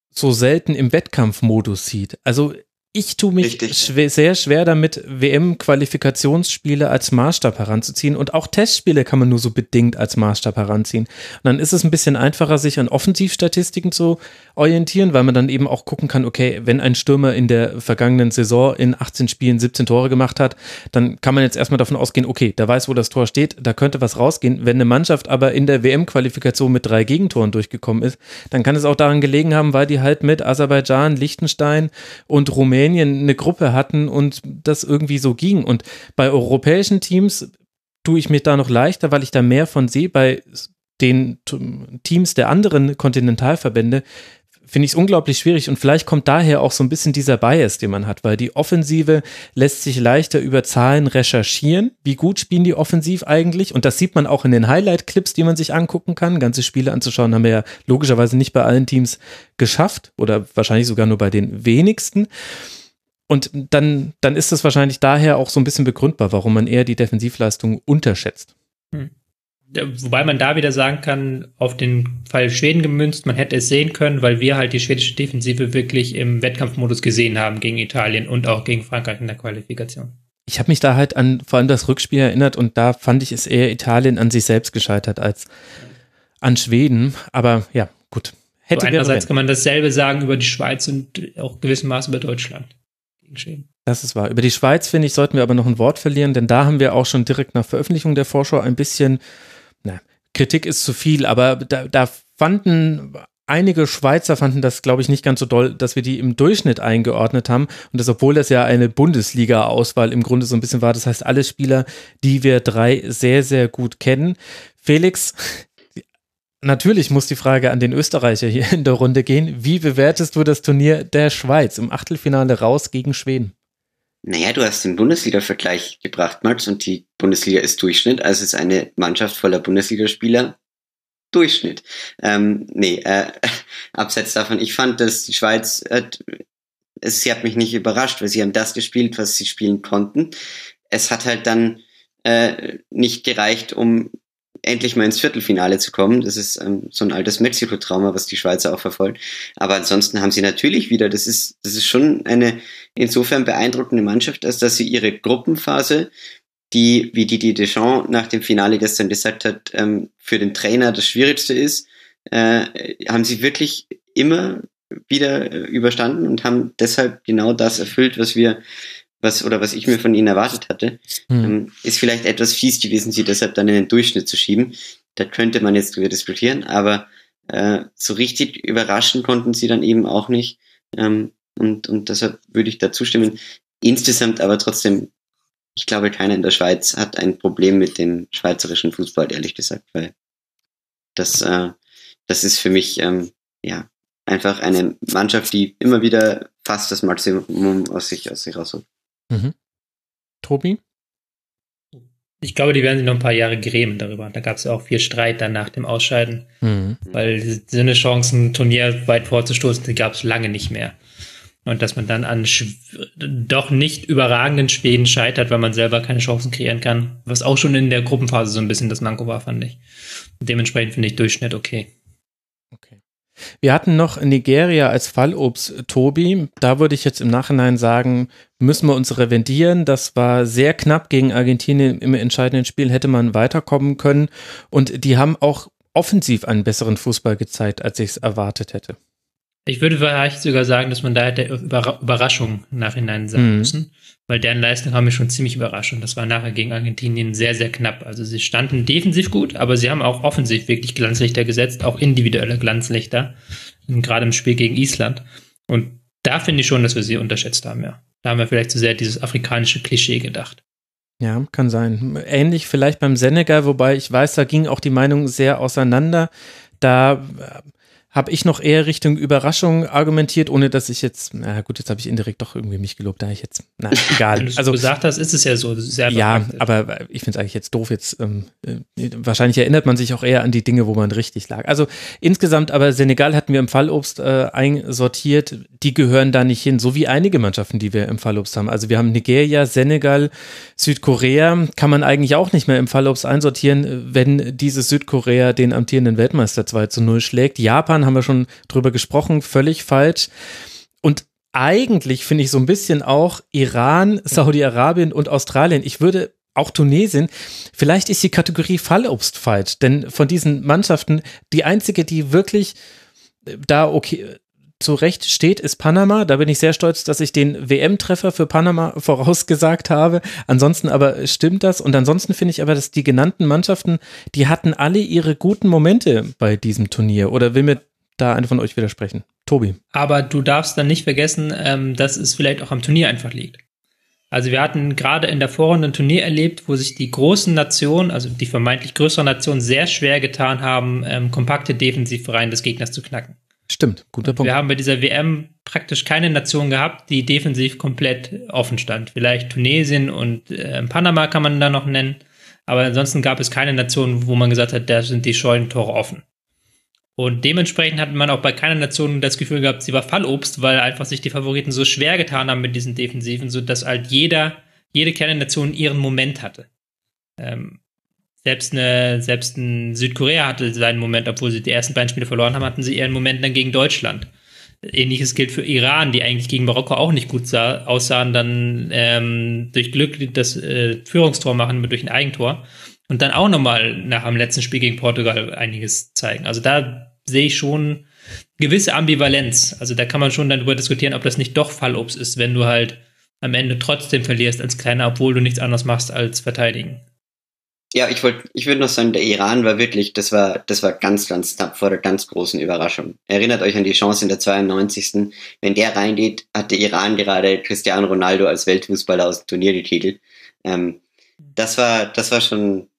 so selten im Wettkampfmodus sieht. Also ich tue mich schwer, sehr schwer damit, WM-Qualifikationsspiele als Maßstab heranzuziehen und auch Testspiele kann man nur so bedingt als Maßstab heranziehen. Und dann ist es ein bisschen einfacher, sich an Offensivstatistiken zu orientieren, weil man dann eben auch gucken kann, okay, wenn ein Stürmer in der vergangenen Saison in 18 Spielen 17 Tore gemacht hat, dann kann man jetzt erstmal davon ausgehen, okay, der weiß, wo das Tor steht, da könnte was rausgehen. Wenn eine Mannschaft aber in der WM-Qualifikation mit drei Gegentoren durchgekommen ist, dann kann es auch daran gelegen haben, weil die halt mit Aserbaidschan, Liechtenstein und Rumänien Rumänien eine Gruppe hatten und das irgendwie so ging. Und bei europäischen Teams tue ich mir da noch leichter, weil ich da mehr von sehe. Bei den Teams der anderen Kontinentalverbände finde ich es unglaublich schwierig und vielleicht kommt daher auch so ein bisschen dieser Bias, den man hat, weil die Offensive lässt sich leichter über Zahlen recherchieren. Wie gut spielen die offensiv eigentlich? Und das sieht man auch in den Highlight-Clips, die man sich angucken kann. Ganze Spiele anzuschauen haben wir ja logischerweise nicht bei allen Teams geschafft oder wahrscheinlich sogar nur bei den wenigsten. Und dann, dann ist es wahrscheinlich daher auch so ein bisschen begründbar, warum man eher die Defensivleistung unterschätzt. Hm. Wobei man da wieder sagen kann, auf den Fall Schweden gemünzt, man hätte es sehen können, weil wir halt die schwedische Defensive wirklich im Wettkampfmodus gesehen haben gegen Italien und auch gegen Frankreich in der Qualifikation. Ich habe mich da halt an vor allem das Rückspiel erinnert und da fand ich es eher Italien an sich selbst gescheitert als an Schweden. Aber ja, gut. Hätte so einerseits kann man dasselbe sagen über die Schweiz und auch gewissen Maß über Deutschland gegen Schweden. Das ist wahr. Über die Schweiz, finde ich, sollten wir aber noch ein Wort verlieren, denn da haben wir auch schon direkt nach Veröffentlichung der Vorschau ein bisschen Kritik ist zu viel, aber da, da fanden einige Schweizer fanden das, glaube ich, nicht ganz so doll, dass wir die im Durchschnitt eingeordnet haben. Und das, obwohl das ja eine Bundesliga-Auswahl im Grunde so ein bisschen war. Das heißt, alle Spieler, die wir drei sehr, sehr gut kennen. Felix, natürlich muss die Frage an den Österreicher hier in der Runde gehen. Wie bewertest du das Turnier der Schweiz im Achtelfinale raus gegen Schweden? Naja, du hast den Bundesliga-Vergleich gebracht, Max, und die Bundesliga ist Durchschnitt, also ist eine Mannschaft voller Bundesligaspieler Durchschnitt. Ähm, nee, äh, abseits davon, ich fand, dass die Schweiz, äh, es, sie hat mich nicht überrascht, weil sie haben das gespielt, was sie spielen konnten. Es hat halt dann äh, nicht gereicht, um endlich mal ins Viertelfinale zu kommen. Das ist ähm, so ein altes Mexiko-Trauma, was die Schweizer auch verfolgt. Aber ansonsten haben sie natürlich wieder, das ist, das ist schon eine insofern beeindruckende Mannschaft, als dass sie ihre Gruppenphase, die, wie Didier Deschamps nach dem Finale gestern gesagt hat, ähm, für den Trainer das Schwierigste ist, äh, haben sie wirklich immer wieder äh, überstanden und haben deshalb genau das erfüllt, was wir was oder was ich mir von ihnen erwartet hatte, hm. ähm, ist vielleicht etwas fies gewesen, sie deshalb dann in den Durchschnitt zu schieben. Da könnte man jetzt drüber diskutieren, aber äh, so richtig überraschen konnten sie dann eben auch nicht. Ähm, und, und deshalb würde ich da zustimmen. Insgesamt aber trotzdem, ich glaube, keiner in der Schweiz hat ein Problem mit dem schweizerischen Fußball, ehrlich gesagt, weil das, äh, das ist für mich ähm, ja einfach eine Mannschaft, die immer wieder fast das Maximum aus sich, aus sich rausholt. Mhm. Tobi? Ich glaube, die werden sich noch ein paar Jahre grämen darüber. Da gab es ja auch viel Streit dann nach dem Ausscheiden, mhm. weil so eine Chance, ein Turnier weit vorzustoßen, die gab es lange nicht mehr. Und dass man dann an doch nicht überragenden Schweden scheitert, weil man selber keine Chancen kreieren kann, was auch schon in der Gruppenphase so ein bisschen das Manko war, fand ich. dementsprechend finde ich Durchschnitt okay. Okay. Wir hatten noch Nigeria als Fallobst, Tobi. Da würde ich jetzt im Nachhinein sagen, müssen wir uns revendieren. Das war sehr knapp gegen Argentinien im entscheidenden Spiel, hätte man weiterkommen können. Und die haben auch offensiv einen besseren Fußball gezeigt, als ich es erwartet hätte. Ich würde vielleicht sogar sagen, dass man da hätte Überraschung nachhinein sagen mhm. müssen, weil deren Leistung haben mich schon ziemlich überrascht und das war nachher gegen Argentinien sehr, sehr knapp. Also sie standen defensiv gut, aber sie haben auch offensiv wirklich Glanzlichter gesetzt, auch individuelle Glanzlichter, gerade im Spiel gegen Island. Und da finde ich schon, dass wir sie unterschätzt haben, ja. Da haben wir vielleicht zu sehr dieses afrikanische Klischee gedacht. Ja, kann sein. Ähnlich vielleicht beim Senegal, wobei ich weiß, da ging auch die Meinung sehr auseinander. Da habe ich noch eher Richtung Überraschung argumentiert, ohne dass ich jetzt, na gut, jetzt habe ich indirekt doch irgendwie mich gelobt, da ich jetzt, na egal. Wenn du also gesagt hast, ist es ja so. ja, aber ich finde es eigentlich jetzt doof. Jetzt ähm, äh, wahrscheinlich erinnert man sich auch eher an die Dinge, wo man richtig lag. Also insgesamt, aber Senegal hatten wir im Fallobst äh, einsortiert. Die gehören da nicht hin, so wie einige Mannschaften, die wir im Fallobst haben. Also wir haben Nigeria, Senegal, Südkorea. Kann man eigentlich auch nicht mehr im Fallobst einsortieren, wenn dieses Südkorea den amtierenden Weltmeister 2 zu 0 schlägt. Japan haben wir schon drüber gesprochen, völlig falsch. Und eigentlich finde ich so ein bisschen auch Iran, Saudi-Arabien und Australien. Ich würde auch Tunesien, vielleicht ist die Kategorie Fallobst falsch, denn von diesen Mannschaften, die einzige, die wirklich da okay zurecht steht, ist Panama. Da bin ich sehr stolz, dass ich den WM-Treffer für Panama vorausgesagt habe. Ansonsten aber stimmt das. Und ansonsten finde ich aber, dass die genannten Mannschaften, die hatten alle ihre guten Momente bei diesem Turnier. Oder will mir da eine von euch widersprechen. Tobi. Aber du darfst dann nicht vergessen, ähm, dass es vielleicht auch am Turnier einfach liegt. Also wir hatten gerade in der Vorrunde ein Turnier erlebt, wo sich die großen Nationen, also die vermeintlich größeren Nationen, sehr schwer getan haben, ähm, kompakte Defensivreihen des Gegners zu knacken. Stimmt, guter Punkt. Wir haben bei dieser WM praktisch keine Nation gehabt, die defensiv komplett offen stand. Vielleicht Tunesien und äh, Panama kann man da noch nennen. Aber ansonsten gab es keine Nation, wo man gesagt hat, da sind die Scheunentore offen. Und dementsprechend hat man auch bei keiner Nation das Gefühl gehabt, sie war Fallobst, weil einfach sich die Favoriten so schwer getan haben mit diesen Defensiven, sodass halt jeder, jede Kernnation ihren Moment hatte. Ähm, selbst, eine, selbst ein Südkorea hatte seinen Moment, obwohl sie die ersten beiden Spiele verloren haben, hatten sie ihren Moment dann gegen Deutschland. Ähnliches gilt für Iran, die eigentlich gegen Marokko auch nicht gut sah, aussahen, dann ähm, durch Glück das äh, Führungstor machen durch ein Eigentor und dann auch nochmal nach dem letzten Spiel gegen Portugal einiges zeigen. Also da sehe ich schon gewisse Ambivalenz. Also da kann man schon dann darüber diskutieren, ob das nicht doch Fallobst ist, wenn du halt am Ende trotzdem verlierst als Kleiner, obwohl du nichts anderes machst als verteidigen. Ja, ich wollte, ich würde noch sagen, der Iran war wirklich, das war, das war ganz, ganz knapp vor der ganz großen Überraschung. Erinnert euch an die Chance in der 92. Wenn der reingeht, hat der Iran gerade Cristiano Ronaldo als Weltfußballer aus dem Turnier getitelt. Ähm, das war, das war schon,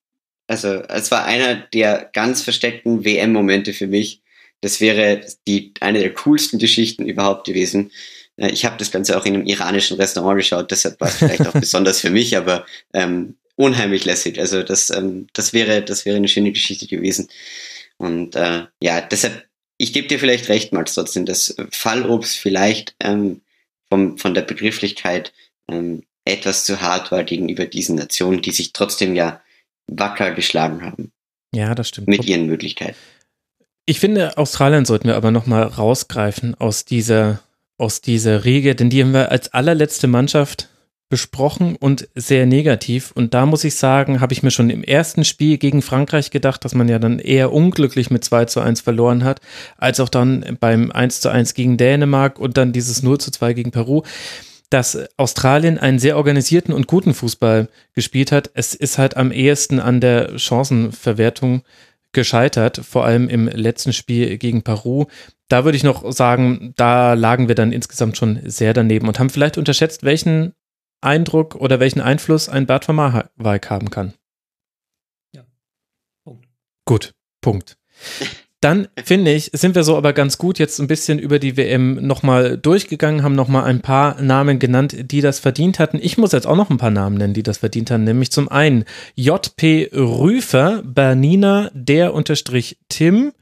also es war einer der ganz versteckten WM-Momente für mich. Das wäre die eine der coolsten Geschichten überhaupt gewesen. Äh, ich habe das Ganze auch in einem iranischen Restaurant geschaut, deshalb war es vielleicht auch besonders für mich, aber ähm, unheimlich lässig. Also das, ähm, das wäre, das wäre eine schöne Geschichte gewesen. Und äh, ja, deshalb, ich gebe dir vielleicht recht, Max, trotzdem, dass Fallobst vielleicht ähm, vom, von der Begrifflichkeit ähm, etwas zu hart war gegenüber diesen Nationen, die sich trotzdem ja wacker geschlagen haben. Ja, das stimmt. Mit ihren Möglichkeiten. Ich finde, Australien sollten wir aber nochmal rausgreifen aus dieser, aus dieser Riege, denn die haben wir als allerletzte Mannschaft besprochen und sehr negativ. Und da muss ich sagen, habe ich mir schon im ersten Spiel gegen Frankreich gedacht, dass man ja dann eher unglücklich mit 2 zu 1 verloren hat, als auch dann beim 1 zu 1 gegen Dänemark und dann dieses 0 zu 2 gegen Peru dass Australien einen sehr organisierten und guten Fußball gespielt hat. Es ist halt am ehesten an der Chancenverwertung gescheitert, vor allem im letzten Spiel gegen Peru. Da würde ich noch sagen, da lagen wir dann insgesamt schon sehr daneben und haben vielleicht unterschätzt, welchen Eindruck oder welchen Einfluss ein Bert van Marwijk haben kann. Ja. Punkt. Gut, Punkt. Dann finde ich, sind wir so aber ganz gut jetzt ein bisschen über die WM nochmal durchgegangen, haben nochmal ein paar Namen genannt, die das verdient hatten. Ich muss jetzt auch noch ein paar Namen nennen, die das verdient haben, nämlich zum einen JP Rüfer, Bernina, der unterstrich Tim,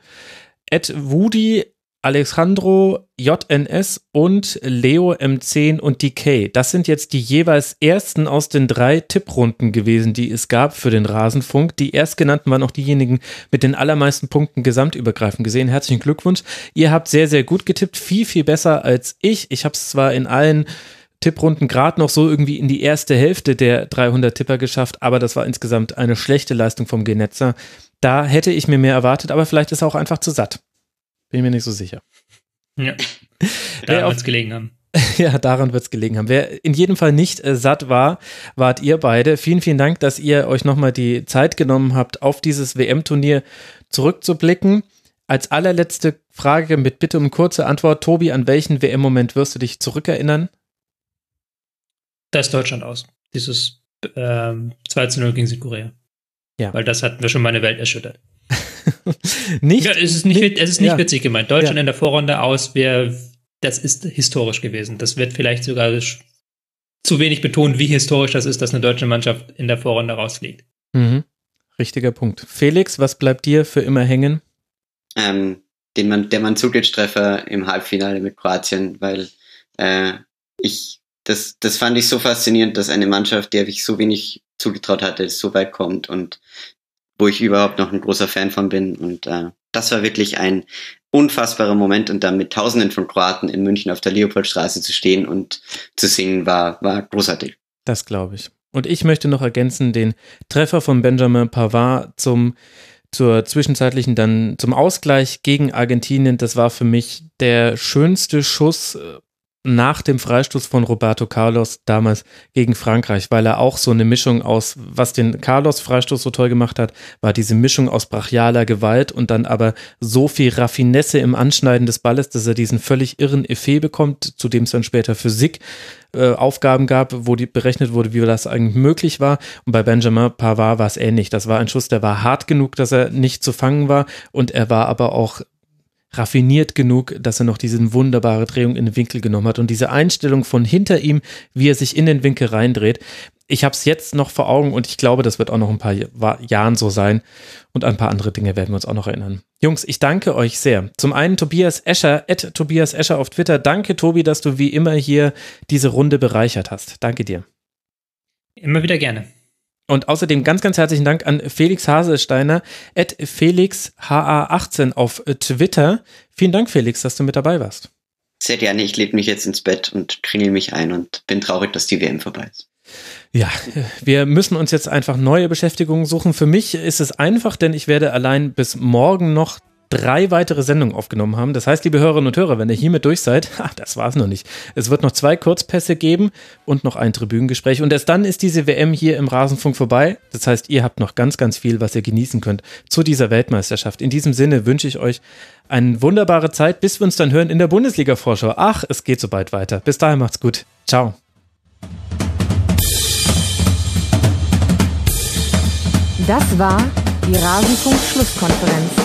Ed Woody, Alexandro, JNS und Leo M10 und DK. Das sind jetzt die jeweils ersten aus den drei Tipprunden gewesen, die es gab für den Rasenfunk. Die erstgenannten waren auch diejenigen mit den allermeisten Punkten gesamtübergreifend gesehen. Herzlichen Glückwunsch. Ihr habt sehr, sehr gut getippt. Viel, viel besser als ich. Ich habe es zwar in allen Tipprunden gerade noch so irgendwie in die erste Hälfte der 300 Tipper geschafft, aber das war insgesamt eine schlechte Leistung vom Genetzer. Da hätte ich mir mehr erwartet, aber vielleicht ist er auch einfach zu satt. Bin mir nicht so sicher. Ja. Daran wird es gelegen haben. Ja, daran wird es gelegen haben. Wer in jedem Fall nicht äh, satt war, wart ihr beide. Vielen, vielen Dank, dass ihr euch nochmal die Zeit genommen habt, auf dieses WM-Turnier zurückzublicken. Als allerletzte Frage mit Bitte um kurze Antwort. Tobi, an welchen WM-Moment wirst du dich zurückerinnern? Das Deutschland aus. Dieses ähm, 2 zu 0 gegen Südkorea. Ja. Weil das hat mir schon meine Welt erschüttert. nicht, ja, es ist nicht, nicht es ist nicht ja. witzig gemeint. Deutschland ja. in der Vorrunde aus, wir, das ist historisch gewesen. Das wird vielleicht sogar zu wenig betont, wie historisch das ist, dass eine deutsche Mannschaft in der Vorrunde rausfliegt. Mhm. Richtiger Punkt. Felix, was bleibt dir für immer hängen? Ähm, den man, der Mandzukic-Treffer im Halbfinale mit Kroatien, weil äh, ich das, das fand ich so faszinierend, dass eine Mannschaft, der ich so wenig zugetraut hatte, so weit kommt und wo ich überhaupt noch ein großer Fan von bin. Und äh, das war wirklich ein unfassbarer Moment und dann mit Tausenden von Kroaten in München auf der Leopoldstraße zu stehen und zu singen, war, war großartig. Das glaube ich. Und ich möchte noch ergänzen, den Treffer von Benjamin Pavard zum zur zwischenzeitlichen dann zum Ausgleich gegen Argentinien, das war für mich der schönste Schuss äh, nach dem Freistoß von Roberto Carlos damals gegen Frankreich, weil er auch so eine Mischung aus, was den Carlos-Freistoß so toll gemacht hat, war diese Mischung aus brachialer Gewalt und dann aber so viel Raffinesse im Anschneiden des Balles, dass er diesen völlig irren Effet bekommt, zu dem es dann später Physik äh, Aufgaben gab, wo die berechnet wurde, wie das eigentlich möglich war. Und bei Benjamin Pavard war es ähnlich. Das war ein Schuss, der war hart genug, dass er nicht zu fangen war und er war aber auch raffiniert genug, dass er noch diese wunderbare Drehung in den Winkel genommen hat und diese Einstellung von hinter ihm, wie er sich in den Winkel reindreht. Ich habe es jetzt noch vor Augen und ich glaube, das wird auch noch ein paar Jahren so sein und ein paar andere Dinge werden wir uns auch noch erinnern. Jungs, ich danke euch sehr. Zum einen Tobias Escher, at Tobias Escher auf Twitter. Danke, Tobi, dass du wie immer hier diese Runde bereichert hast. Danke dir. Immer wieder gerne. Und außerdem ganz, ganz herzlichen Dank an Felix Hasesteiner, at FelixHA18 auf Twitter. Vielen Dank, Felix, dass du mit dabei warst. Sehr gerne. Ich lege mich jetzt ins Bett und kringel mich ein und bin traurig, dass die WM vorbei ist. Ja, wir müssen uns jetzt einfach neue Beschäftigungen suchen. Für mich ist es einfach, denn ich werde allein bis morgen noch drei weitere Sendungen aufgenommen haben. Das heißt, liebe Hörerinnen und Hörer, wenn ihr hiermit durch seid, ach, das war es noch nicht. Es wird noch zwei Kurzpässe geben und noch ein Tribünengespräch. Und erst dann ist diese WM hier im Rasenfunk vorbei. Das heißt, ihr habt noch ganz, ganz viel, was ihr genießen könnt zu dieser Weltmeisterschaft. In diesem Sinne wünsche ich euch eine wunderbare Zeit, bis wir uns dann hören in der Bundesliga-Vorschau. Ach, es geht so bald weiter. Bis dahin macht's gut. Ciao. Das war die Rasenfunk-Schlusskonferenz.